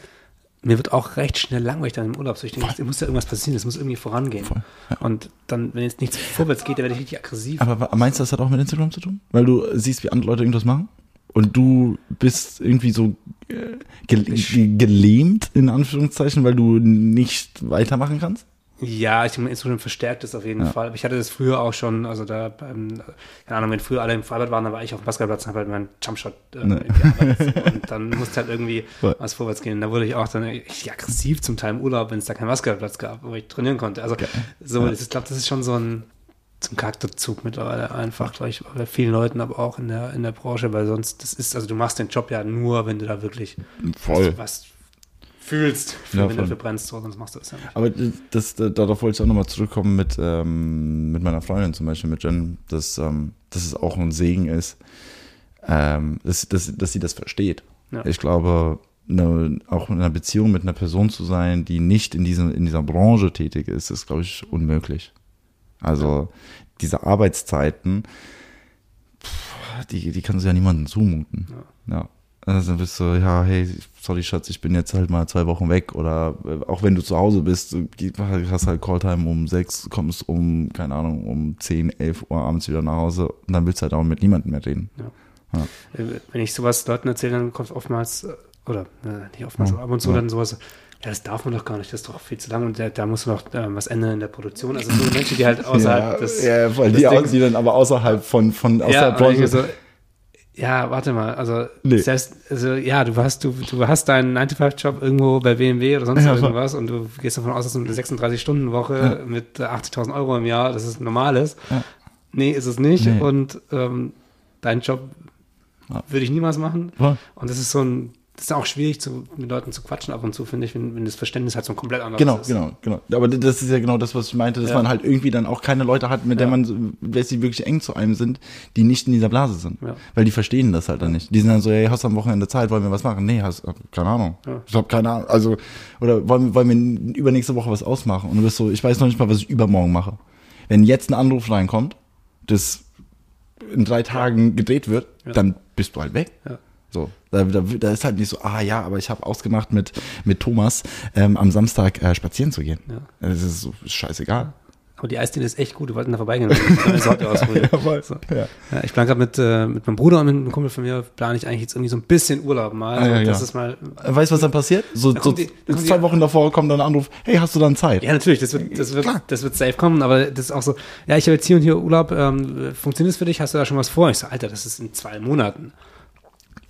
mir wird auch recht schnell langweilig dann im Urlaub. So ich denke, es muss ja irgendwas passieren, es muss irgendwie vorangehen. Voll, Und dann, wenn jetzt nichts vorwärts geht, dann werde ich richtig aggressiv. Aber meinst du, das hat auch mit Instagram zu tun? Weil du siehst, wie andere Leute irgendwas machen? Und du bist irgendwie so äh, gel ge- gelähmt, in Anführungszeichen, weil du nicht weitermachen kannst? Ja, ich denke, Instagram verstärkt es auf jeden Ja. Fall. Aber ich hatte das früher auch schon, also da, beim, keine Ahnung, wenn früher alle im Freibad waren, dann war ich auf dem Basketballplatz und habe halt meinen Jumpshot äh, Ne. gearbeitet. Und dann musste halt irgendwie Voll. was vorwärts gehen. Und da wurde ich auch dann richtig aggressiv zum Teil im Urlaub, wenn es da keinen Basketballplatz gab, wo ich trainieren konnte. Also so, Ja. ich glaube, das ist schon so ein zum Charakterzug mittlerweile einfach, glaube ich, bei vielen Leuten, aber auch in der, in der Branche, weil sonst, das ist, also du machst den Job ja nur, wenn du da wirklich Voll. was fühlst, für, Ja, wenn du dafür brennst, so, sonst machst du das ja nicht. Aber das, das, darauf wollte ich auch nochmal zurückkommen mit, ähm, mit meiner Freundin zum Beispiel, mit Jen, dass, ähm, dass es auch ein Segen ist, ähm, dass, dass, dass sie das versteht. Ja. Ich glaube, eine, auch in einer Beziehung mit einer Person zu sein, die nicht in, diesem, in dieser Branche tätig ist, ist, glaube ich, unmöglich. Also diese Arbeitszeiten, pff, die, die kannst du ja niemandem zumuten. Ja. Also dann bist du, ja, hey, sorry Schatz, ich bin jetzt halt mal zwei Wochen weg oder äh, auch wenn du zu Hause bist, hast halt Calltime um sechs, kommst um, keine Ahnung, um zehn, elf Uhr abends wieder nach Hause und dann willst du halt auch mit niemandem mehr reden. Äh, Wenn ich sowas Leuten erzähle, dann kommt oftmals, äh, oder äh, nicht oftmals, Ja. aber ab und zu Ja. dann sowas, ja, das darf man doch gar nicht, das ist doch viel zu lang und da, da muss noch äh, was ändern in der Produktion. Also so Menschen, die halt außerhalb ja, des. ja, weil des die, Dings- die dann aber außerhalb von, von aus ja, so, ja, warte mal, also Nee. selbst, also ja, du hast, du, du hast deinen 9-to-5-Job irgendwo bei BMW oder sonst Ja, irgendwas und du gehst davon aus, dass du eine 36-Stunden-Woche mit äh, 80.000 Euro im Jahr, normal ist. Ja. Nee, ist es nicht. Nee. Und ähm, deinen Job Ja. würde ich niemals machen. Und das ist so ein, das ist auch schwierig, zu, mit Leuten zu quatschen ab und zu, finde ich, wenn, wenn das Verständnis halt so komplett anders Genau, ist. genau, genau. Aber das ist ja genau das, was ich meinte, dass Ja. man halt irgendwie dann auch keine Leute hat, mit Ja. der man, wer sie wirklich eng zu einem sind, die nicht in dieser Blase sind. Ja. Weil die verstehen das halt dann nicht. Die sind dann so, hey, hast du am Wochenende Zeit, wollen wir was machen? Nee, hast, keine Ahnung. Ich hab keine Ahnung. Also, oder wollen, wir- wollen wir übernächste Woche was ausmachen? Und du bist so, ich weiß noch nicht mal, was ich übermorgen mache. Wenn jetzt ein Anruf reinkommt, das in drei Tagen gedreht wird, dann bist du halt weg. Ja. So, da, da, da ist halt nicht so, ah ja, aber ich habe ausgemacht mit, mit Thomas ähm, am Samstag äh, spazieren zu gehen. Ja. Das ist so scheißegal. Aber die Eisdiele ist echt gut, wir wollten da vorbeigehen. Voll. So. Ja. Ja, ich plane gerade mit, äh, mit meinem Bruder und mit einem Kumpel von mir, plane ich eigentlich jetzt irgendwie so ein bisschen Urlaub mal. Ah, ja, so, das ist mal, Weißt du, was dann passiert? So, Da so die- da kommt zwei die- Wochen davor kommt dann ein Anruf, hey, hast du dann Zeit? ja, natürlich, das wird, das wird, Klar. das wird safe kommen, aber das ist auch so, ja, ich habe jetzt hier und hier Urlaub, ähm, funktioniert das für dich? Hast du da schon was vor? Ich so, Alter, das ist in zwei Monaten.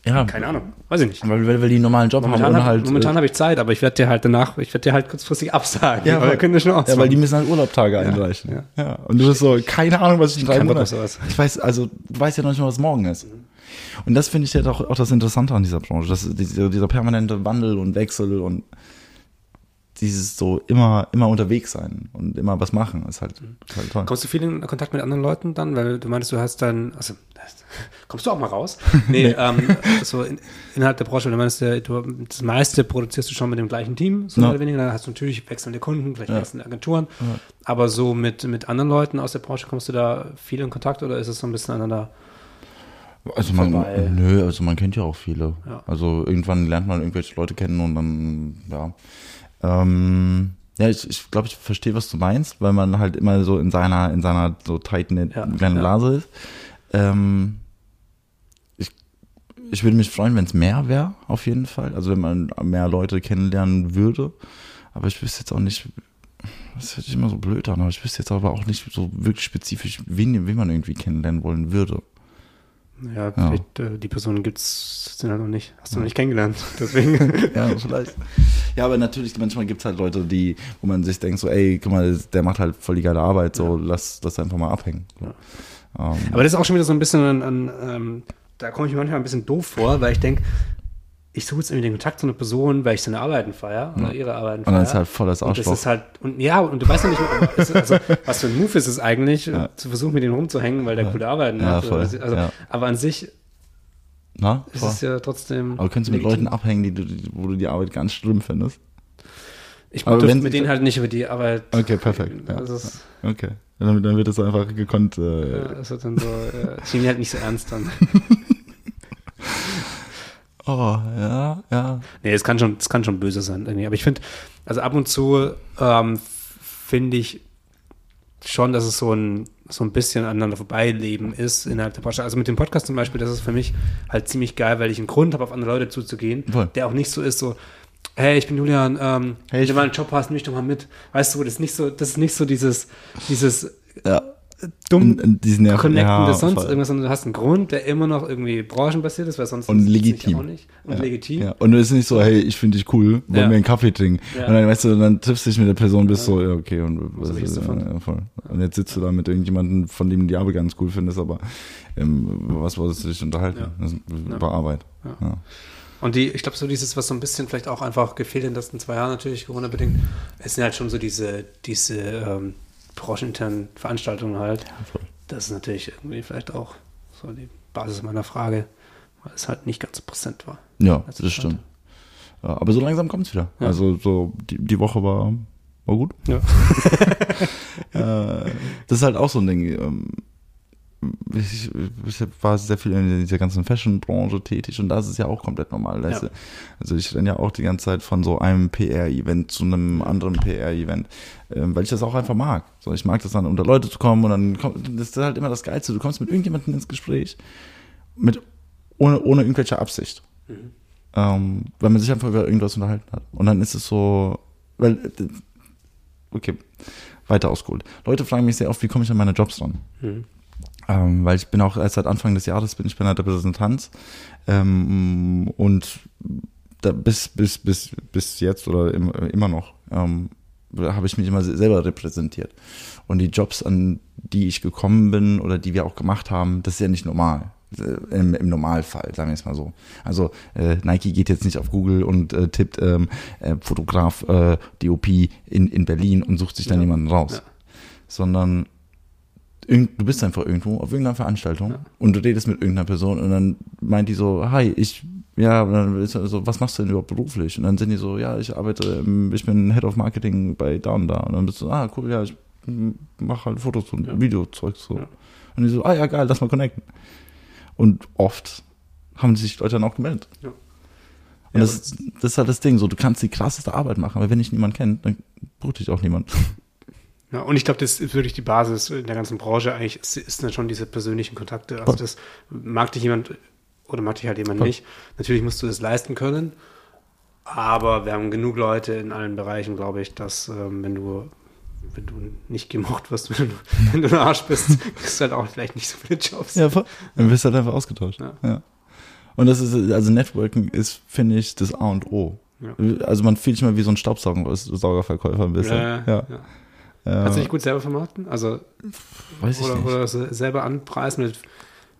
Ja, Keine Ahnung, weiß ich nicht. Weil, weil wir die normalen Job haben Momentan, und hab, halt. momentan äh, habe ich Zeit, aber ich werde dir halt danach, ich werde dir halt kurzfristig absagen. ja, weil, wir können das schon ja, weil die müssen halt Urlaubtage einreichen. ja. Ja. Und du bist so, keine Ahnung, was ich in drei Monaten. Ich weiß, also du weißt ja noch nicht mal, was morgen ist. Und das finde ich ja auch, auch das Interessante an dieser Branche, dass dieser, dieser permanente Wandel und Wechsel und dieses so immer, immer unterwegs sein und immer was machen, ist halt, ist halt toll. Kommst du viel in Kontakt mit anderen Leuten dann? Weil du meinst, du hast dann, also, kommst du auch mal raus? Nee, ähm, so in, innerhalb der Branche, du meinst, du, das meiste produzierst du schon mit dem gleichen Team, so Ja. mehr oder weniger. Dann hast du natürlich wechselnde Kunden, vielleicht Ja. wechselnde Agenturen. Aber so mit, mit anderen Leuten aus der Branche kommst du da viel in Kontakt oder ist es so ein bisschen aneinander? Also man, vorbei. nö, also man kennt ja auch viele. Ja. Also irgendwann lernt man irgendwelche Leute kennen und dann, ja. Ähm, Ja, ich, ich glaube, ich verstehe, was du meinst, weil man halt immer so in seiner, in seiner so tight knit Ja, kleinen ja. Blase ist. Ähm, ich, ich würde mich freuen, wenn es mehr wäre, auf jeden Fall. Also wenn man mehr Leute kennenlernen würde. Aber ich wüsste jetzt auch nicht, das hört sich immer so blöd an, aber ich wüsste jetzt aber auch nicht so wirklich spezifisch, wen, wen man irgendwie kennenlernen wollen würde. Ja, vielleicht, äh, die Personen gibt's sind halt noch nicht. Hast du noch nicht kennengelernt. Deswegen. Ja, vielleicht. Ja, aber natürlich, manchmal gibt es halt Leute, die, wo man sich denkt, so, ey, guck mal, der macht halt voll die geile Arbeit, so, lass das einfach mal abhängen. So. Ähm, Aber das ist auch schon wieder so ein bisschen an, an ähm, da komme ich mir manchmal ein bisschen doof vor, weil ich denke, ich suche jetzt irgendwie den Kontakt zu einer Person, weil ich seine Arbeiten feiere oder ihre Arbeiten und dann feiere. ist halt voll das Und das ist halt, und ja, und du weißt noch nicht, ist, also, was für ein Move ist es eigentlich, zu versuchen, mit dem rumzuhängen, weil der coole Arbeiten Ja, macht. voll, Also, ja. Aber an sich Na? ist es ja trotzdem. Aber könntest du mit legitim. Leuten abhängen, die, die, wo du die Arbeit ganz schlimm findest? Ich aber wenn- mit denen halt nicht über die Arbeit. Okay, perfekt. Ja. Also Okay. Dann, dann wird das einfach gekonnt. Äh, ja, es wird dann so, äh, ich nehme die halt nicht so ernst dann. Oh, ja, ja. Nee, es kann schon, es kann schon böse sein. Aber ich finde, also ab und zu ähm, finde ich schon, dass es so ein, so ein bisschen aneinander vorbeileben ist innerhalb der Podcast. Also mit dem Podcast zum Beispiel, das ist für mich halt ziemlich geil, weil ich einen Grund habe, auf andere Leute zuzugehen, Voll. der auch nicht so ist, so, hey, ich bin Julian, ähm, Hey, wenn ich- du mal einen Job hast, nimm mich doch mal mit. Weißt du, das ist nicht so, das ist nicht so dieses, dieses ja. Dumm Und- diesen Nerv- Connecten ja, das sonst voll. irgendwas, sondern du hast einen Grund, der immer noch irgendwie branchenbasiert ist, weil sonst Und ist es legitim. Auch nicht. Und ja. legitim. Ja. Und es ist nicht so, hey, ich finde dich cool, wollen Ja. wir einen Kaffee trinken? Ja. Und dann, weißt du, dann triffst du dich mit der Person, bist so, ja, okay, und was? Ja, voll. Und jetzt sitzt du da mit irgendjemandem, von dem du die Arbeit ganz cool findest, aber ähm, was wolltest du dich unterhalten? Ist. Über Arbeit. Und die, ich glaube, so dieses, was so ein bisschen vielleicht auch einfach gefehlt in den letzten zwei Jahren natürlich, Corona-bedingt, es sind halt schon so diese, diese ähm, brancheninternen Veranstaltungen halt. Das ist natürlich irgendwie vielleicht auch so die Basis meiner Frage, weil es halt nicht ganz so präsent war. Ja, Letzte das Zeit. stimmt. Aber so langsam kommt's wieder. Ja. Also so die, die Woche war, war gut. Ja. Äh, das ist halt auch so ein Ding. Ich, ich war sehr viel in dieser ganzen Fashion-Branche tätig und da ist es ja auch komplett normal. Ja. Also ich renne ja auch die ganze Zeit von so einem PR-Event zu einem anderen PR-Event, ähm, weil ich das auch einfach mag. So, ich mag das dann, unter Leute zu kommen und dann kommt, das ist halt immer das Geilste. Du kommst mit irgendjemandem ins Gespräch, mit, ohne, ohne irgendwelche Absicht. Ähm, weil man sich einfach über irgendwas unterhalten hat. Und dann ist es so, weil, okay, weiter ausgeholt. Leute fragen mich sehr oft, wie komme ich an meine Jobs ran? Mhm. Ähm, weil ich bin auch erst seit Anfang des Jahres bin ich bei einer Repräsentanz. Ähm, und da bis bis bis bis jetzt oder im, immer noch ähm, habe ich mich immer se- selber repräsentiert. Und die Jobs an die ich gekommen bin oder die wir auch gemacht haben das ist ja nicht normal. Äh, im, im Normalfall sagen wir es mal so. Also äh, Nike geht jetzt nicht auf Google und äh, tippt ähm, äh, Fotograf äh, DOP in in Berlin und sucht sich dann Ja. jemanden raus. Ja. sondern du bist einfach irgendwo auf irgendeiner Veranstaltung Ja. und du redest mit irgendeiner Person und dann meint die so, hi, ich, ja, und dann ist so, was machst du denn überhaupt beruflich? Und dann sind die so, ja, ich arbeite, ähm, ich bin Head of Marketing bei da und da. Und dann bist du, ah, cool, ja, ich mache halt Fotos und Ja. Videozeug so. Ja. Und die so, ah ja, geil, lass mal connecten. Und oft haben sich Leute dann auch gemeldet. Ja. Und Ja, das, das ist halt das Ding, so, du kannst die krasseste Arbeit machen, aber wenn dich niemand kennt, dann bucht dich auch niemand. Ja, und ich glaube, das ist wirklich die Basis in der ganzen Branche eigentlich, ist, ist dann schon diese persönlichen Kontakte. Also das mag dich jemand oder mag dich halt jemand nicht. Natürlich musst du das leisten können, aber wir haben genug Leute in allen Bereichen, glaube ich, dass ähm, wenn du wenn du nicht gemocht wirst, wenn du, wenn du ein Arsch bist, kriegst du halt auch vielleicht nicht so viele Jobs. Ja, voll. Dann wirst du halt einfach ausgetauscht. Ja. Ja. Und das ist, also Networking ist, finde ich, das A und O. Ja. Also man fühlt sich mal wie so ein Staubsaugerverkäufer ein bisschen. Ja, Ja. Kannst du dich gut selber vermarkten? Also Weiß ich oder, nicht. oder se- selber anpreisen mit,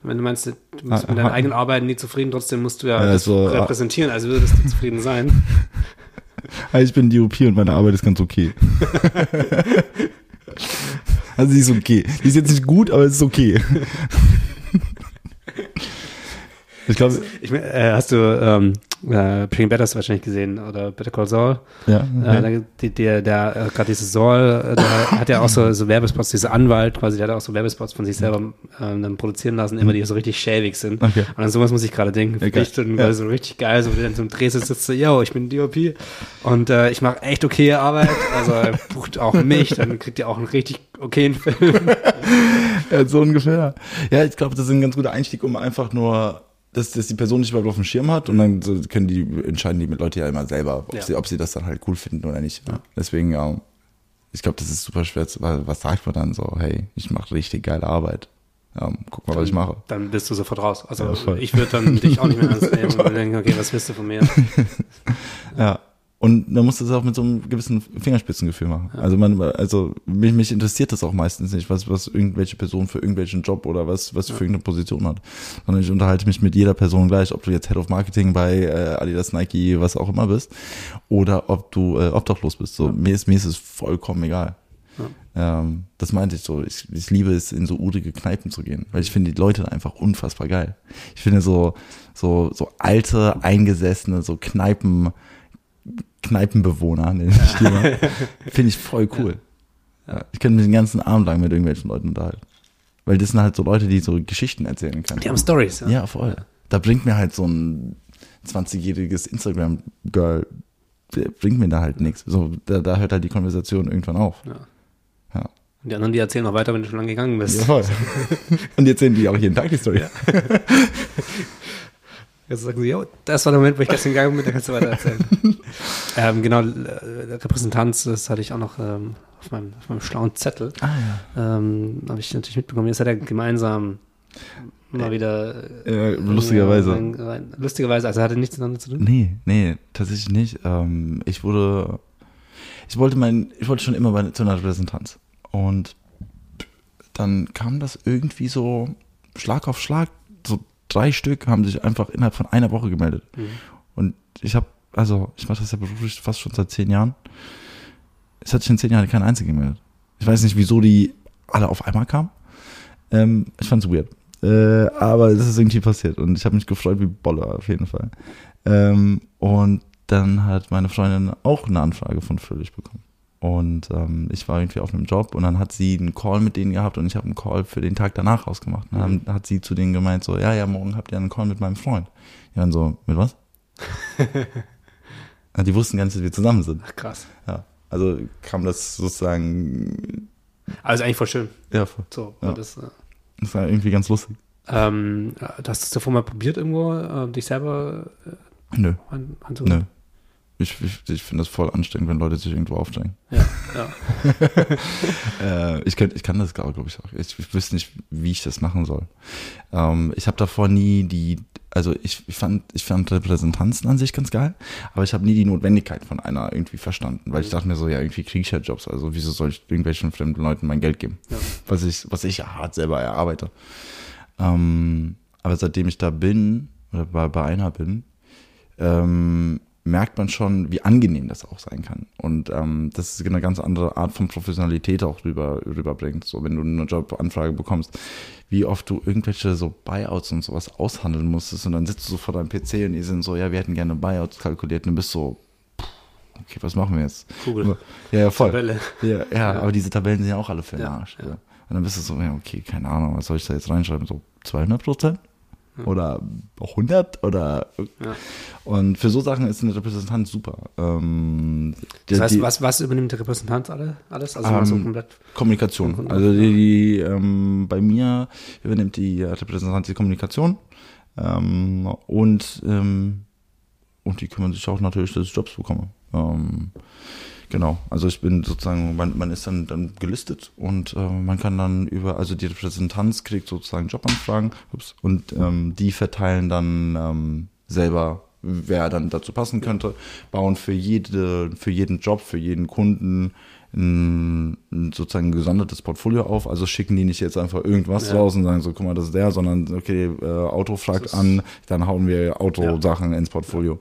wenn du meinst, du bist Ah, mit deinen ah. eigenen Arbeiten nie zufrieden, trotzdem musst du ja, Ja, das so, ah. repräsentieren, also würdest du zufrieden sein. Hi, ich bin DOP und meine Arbeit ist ganz okay. also sie ist okay. Die ist jetzt nicht gut, aber es ist okay. ich glaube, Ich, äh, hast du, ähm, äh, Breaking Bad hast du wahrscheinlich gesehen oder Better Call Saul. Ja, Äh, der, der, der äh, gerade dieses Saul, äh, der hat ja auch so, so Werbespots, dieser Anwalt quasi, der hat auch so Werbespots von sich selber ähm, dann produzieren lassen, immer die so richtig schäbig sind. Okay. Und an sowas muss ich gerade denken. Okay. Echt, und Ja. so richtig geil, so wie dann zum Dreh sitzt, sitzt so, yo, ich bin DOP und äh, ich mache echt okay Arbeit. Also er bucht auch mich, dann kriegt ihr auch einen richtig okayen Film. Ja, so ungefähr. Ja, ich glaube, das ist ein ganz guter Einstieg, um einfach nur, dass, dass die Person nicht überhaupt auf dem Schirm hat und dann so können die entscheiden die mit Leute ja immer selber, ob, Ja. sie, ob sie das dann halt cool finden oder nicht. Ja. Deswegen, ja, ich glaube, das ist super schwer, zu- weil was sagt man dann so, hey, ich mache richtig geile Arbeit. Ja, guck mal, was ich mache. Dann bist du sofort raus. Also Ja, ich würde dann dich auch nicht mehr ernst nehmen und denken, okay, was willst du von mir? Ja. Und dann musst du es auch mit so einem gewissen Fingerspitzengefühl machen. Also man, also mich, mich interessiert das auch meistens nicht, was, was irgendwelche Person für irgendwelchen Job oder was, was für irgendeine Position hat. Sondern ich unterhalte mich mit jeder Person gleich, ob du jetzt Head of Marketing bei äh, Adidas, Nike, was auch immer bist, oder ob du äh, obdachlos bist. So, mir ist, mir ist es vollkommen egal. Ähm, das meinte ich so. Ich, ich liebe es, in so urige Kneipen zu gehen, weil ich finde die Leute einfach unfassbar geil. Ich finde so, so, so alte, eingesessene, so Kneipen, Kneipenbewohner, nenne ich die mal, finde ich voll cool. Ja. Ich könnte mich den ganzen Abend lang mit irgendwelchen Leuten unterhalten. Weil das sind halt so Leute, die so Geschichten erzählen können. Die haben Stories. Ja, voll. Da bringt mir halt so ein 20-jähriges Instagram-Girl, bringt mir da halt nichts. So, da, da hört halt die Konversation irgendwann auf. Ja. Ja. Und die anderen, die erzählen noch weiter, wenn du schon lange gegangen bist. Ja, voll. Und jetzt sehen die auch jeden Tag die Story. Jetzt sagen sie, das war der Moment, wo ich gestern gegangen bin, da kannst du weiter erzählen. ähm, genau, äh, Repräsentanz, das hatte ich auch noch ähm, auf, meinem, auf meinem schlauen Zettel. Ah ja. Ähm, Habe ich natürlich mitbekommen. Jetzt hat er gemeinsam mal wieder. Äh, lustigerweise. rein- rein- lustigerweise, also hatte nichts miteinander zu tun. Nee, nee, tatsächlich nicht. Ähm, ich wurde, ich wollte mein, ich wollte schon immer bei, zu einer Repräsentanz. Und dann kam das irgendwie so Schlag auf Schlag. Drei Stück haben sich einfach innerhalb von einer Woche gemeldet. Mhm. Und ich habe, also ich mache das ja beruflich fast schon seit zehn Jahren. Es hat sich in zehn Jahren kein einziger gemeldet. Ich weiß nicht, wieso die alle auf einmal kamen. Ähm, ich fand's weird. Äh, aber es ist irgendwie passiert und ich habe mich gefreut wie Bolle auf jeden Fall. Ähm, und dann hat meine Freundin auch eine Anfrage von Fröhlich bekommen. Und ähm, ich war irgendwie auf einem Job und dann hat sie einen Call mit denen gehabt und ich habe einen Call für den Tag danach ausgemacht. Und dann hat sie zu denen gemeint so, ja, ja, morgen habt ihr einen Call mit meinem Freund. Ja, dann so, mit was? die wussten gar nicht, dass wir zusammen sind. Ach, krass. Ja, also kam das sozusagen, Also eigentlich voll schön. ja, voll. So, Ja. das, äh, das war irgendwie ganz lustig. ähm, hast du es davor mal probiert, irgendwo äh, dich selber äh, Nö, an, nö. Ich, ich, ich finde das voll anstrengend, wenn Leute sich irgendwo aufstrengen. Ja, ja. Äh, ich, könnt, ich kann das, glaube ich, auch. Ich, ich wüsste nicht, wie ich das machen soll. Ähm, ich habe davor nie die, also ich, ich, fand, ich fand Repräsentanzen an sich ganz geil, aber ich habe nie die Notwendigkeit von einer irgendwie verstanden, weil ich dachte mir so, ja, irgendwie kriege ich ja Jobs, also wieso soll ich irgendwelchen fremden Leuten mein Geld geben, Ja. was ich, was ich ja hart selber erarbeite. Ähm, aber seitdem ich da bin, oder bei, bei einer bin, ähm, merkt man schon, wie angenehm das auch sein kann. Und ähm, das ist eine ganz andere Art von Professionalität auch rüber, rüberbringt. So, wenn du eine Jobanfrage bekommst, wie oft du irgendwelche so Buyouts und sowas aushandeln musstest und dann sitzt du so vor deinem PC und die sind so, ja, wir hätten gerne Buyouts kalkuliert und du bist so, okay, was machen wir jetzt? Kugel. Ja, ja, voll. Tabelle. Ja, ja, aber diese Tabellen sind ja auch alle für den Ja, Arsch. Ja. Und dann bist du so, ja, okay, keine Ahnung, was soll ich da jetzt reinschreiben? So 200 Prozent? Oder 100? Oder Ja. und für so Sachen ist eine Repräsentanz super. Ähm, die, Das heißt, die was, was übernimmt der Repräsentant alle, alles? Also mal so Ähm, komplett. Kommunikation. Also die, die ähm, bei mir übernimmt die Repräsentanz die Kommunikation ähm, und ähm, und die kümmern sich auch natürlich, dass ich Jobs bekomme. Ähm, genau. Also ich bin sozusagen, man, man ist dann, dann gelistet und äh, man kann dann über, also die Repräsentanz kriegt sozusagen Jobanfragen ups, und ähm, die verteilen dann ähm, selber, wer dann dazu passen könnte, bauen für jede, für jeden Job, für jeden Kunden ein, sozusagen ein gesondertes Portfolio auf. Also schicken die nicht jetzt einfach irgendwas Ja. raus und sagen so, guck mal, das ist der, sondern okay, äh, Auto fragt an, dann hauen wir Autosachen ins Portfolio.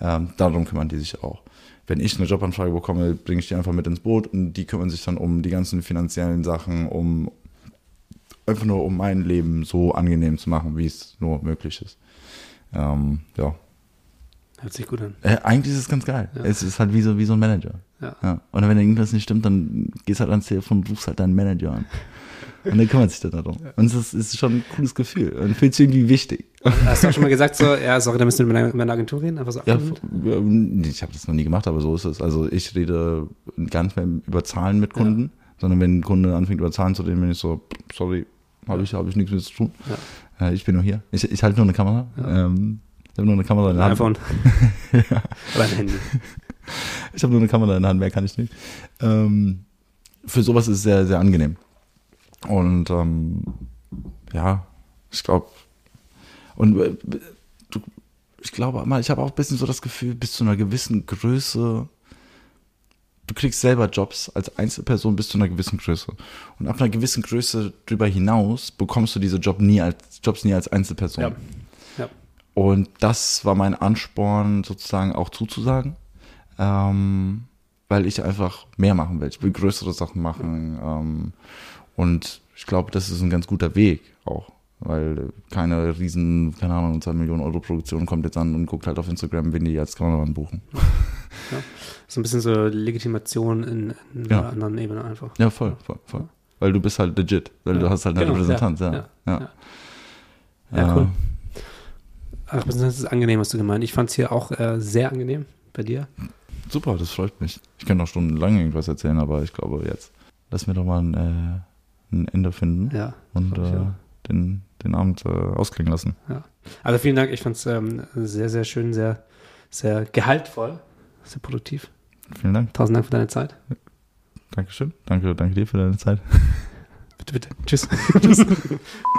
Ähm, darum kümmern die sich auch. Wenn ich eine Jobanfrage bekomme, bringe ich die einfach mit ins Boot und die kümmern sich dann um die ganzen finanziellen Sachen, um einfach nur um mein Leben so angenehm zu machen, wie es nur möglich ist. Ähm, ja. Hört sich gut an. Äh, eigentlich ist es ganz geil. Ja. Es ist halt wie so, wie so ein Manager. Ja. Und wenn irgendwas nicht stimmt, dann gehst halt ans Telefon und rufst halt deinen Manager an. Und der kümmert sich dann darum. Und es ist, ist schon ein cooles Gefühl. Und fühlt sich irgendwie wichtig. Hast du auch schon mal gesagt, so, ja, sorry, da müssen wir mit meiner, meiner Agentur reden? Einfach so Ja, ja, ich habe das noch nie gemacht, aber so ist es. Also ich rede gar nicht mehr über Zahlen mit Kunden, sondern wenn ein Kunde anfängt über Zahlen zu reden, bin ich so, sorry, habe ich, hab ich nichts mit zu tun. Äh, ich bin nur hier. Ich, ich halte nur eine Kamera. Ähm, ich habe nur eine Kamera in der Hand. iPhone. Oder ein Handy. Ich habe nur eine Kamera in der Hand, mehr kann ich nicht. Ähm, für sowas ist es sehr, sehr angenehm. Und ähm, ja, ich glaube, und äh, du, ich glaube mal, ich habe auch ein bisschen so das Gefühl, bis zu einer gewissen Größe, du kriegst selber Jobs als Einzelperson bis zu einer gewissen Größe. Und ab einer gewissen Größe drüber hinaus bekommst du diese Job nie als, Jobs nie als Einzelperson. Ja. Ja. Und das war mein Ansporn, sozusagen auch zuzusagen, ähm, weil ich einfach mehr machen will. Ich will größere Sachen machen. Ähm, und ich glaube, das ist ein ganz guter Weg auch, weil keine riesen, keine Ahnung, 2 Millionen Euro Produktion kommt jetzt an und guckt halt auf Instagram, wen die als Kameramann buchen. So ein bisschen so Legitimation in, in Ja. einer anderen Ebene einfach. Ja, voll, voll, voll. Weil du bist halt legit, weil Ja. du hast halt eine Genau, Repräsentanz, ja. ja, ja. ja. Ja, cool. Äh, Ach, Repräsentanz ist angenehm, hast du gemeint. Ich fand es hier auch äh, sehr angenehm bei dir. Super, das freut mich. Ich könnte noch stundenlang irgendwas erzählen, aber ich glaube jetzt, lass mir doch mal ein, äh, ein Ende finden Ja. und äh, den, den Abend äh, ausklingen lassen. Also vielen Dank, ich fand es ähm, sehr, sehr schön, sehr, sehr gehaltvoll, sehr produktiv. Vielen Dank. Tausend Dank für deine Zeit. Dankeschön. Danke, danke dir für deine Zeit. Bitte, bitte. Tschüss.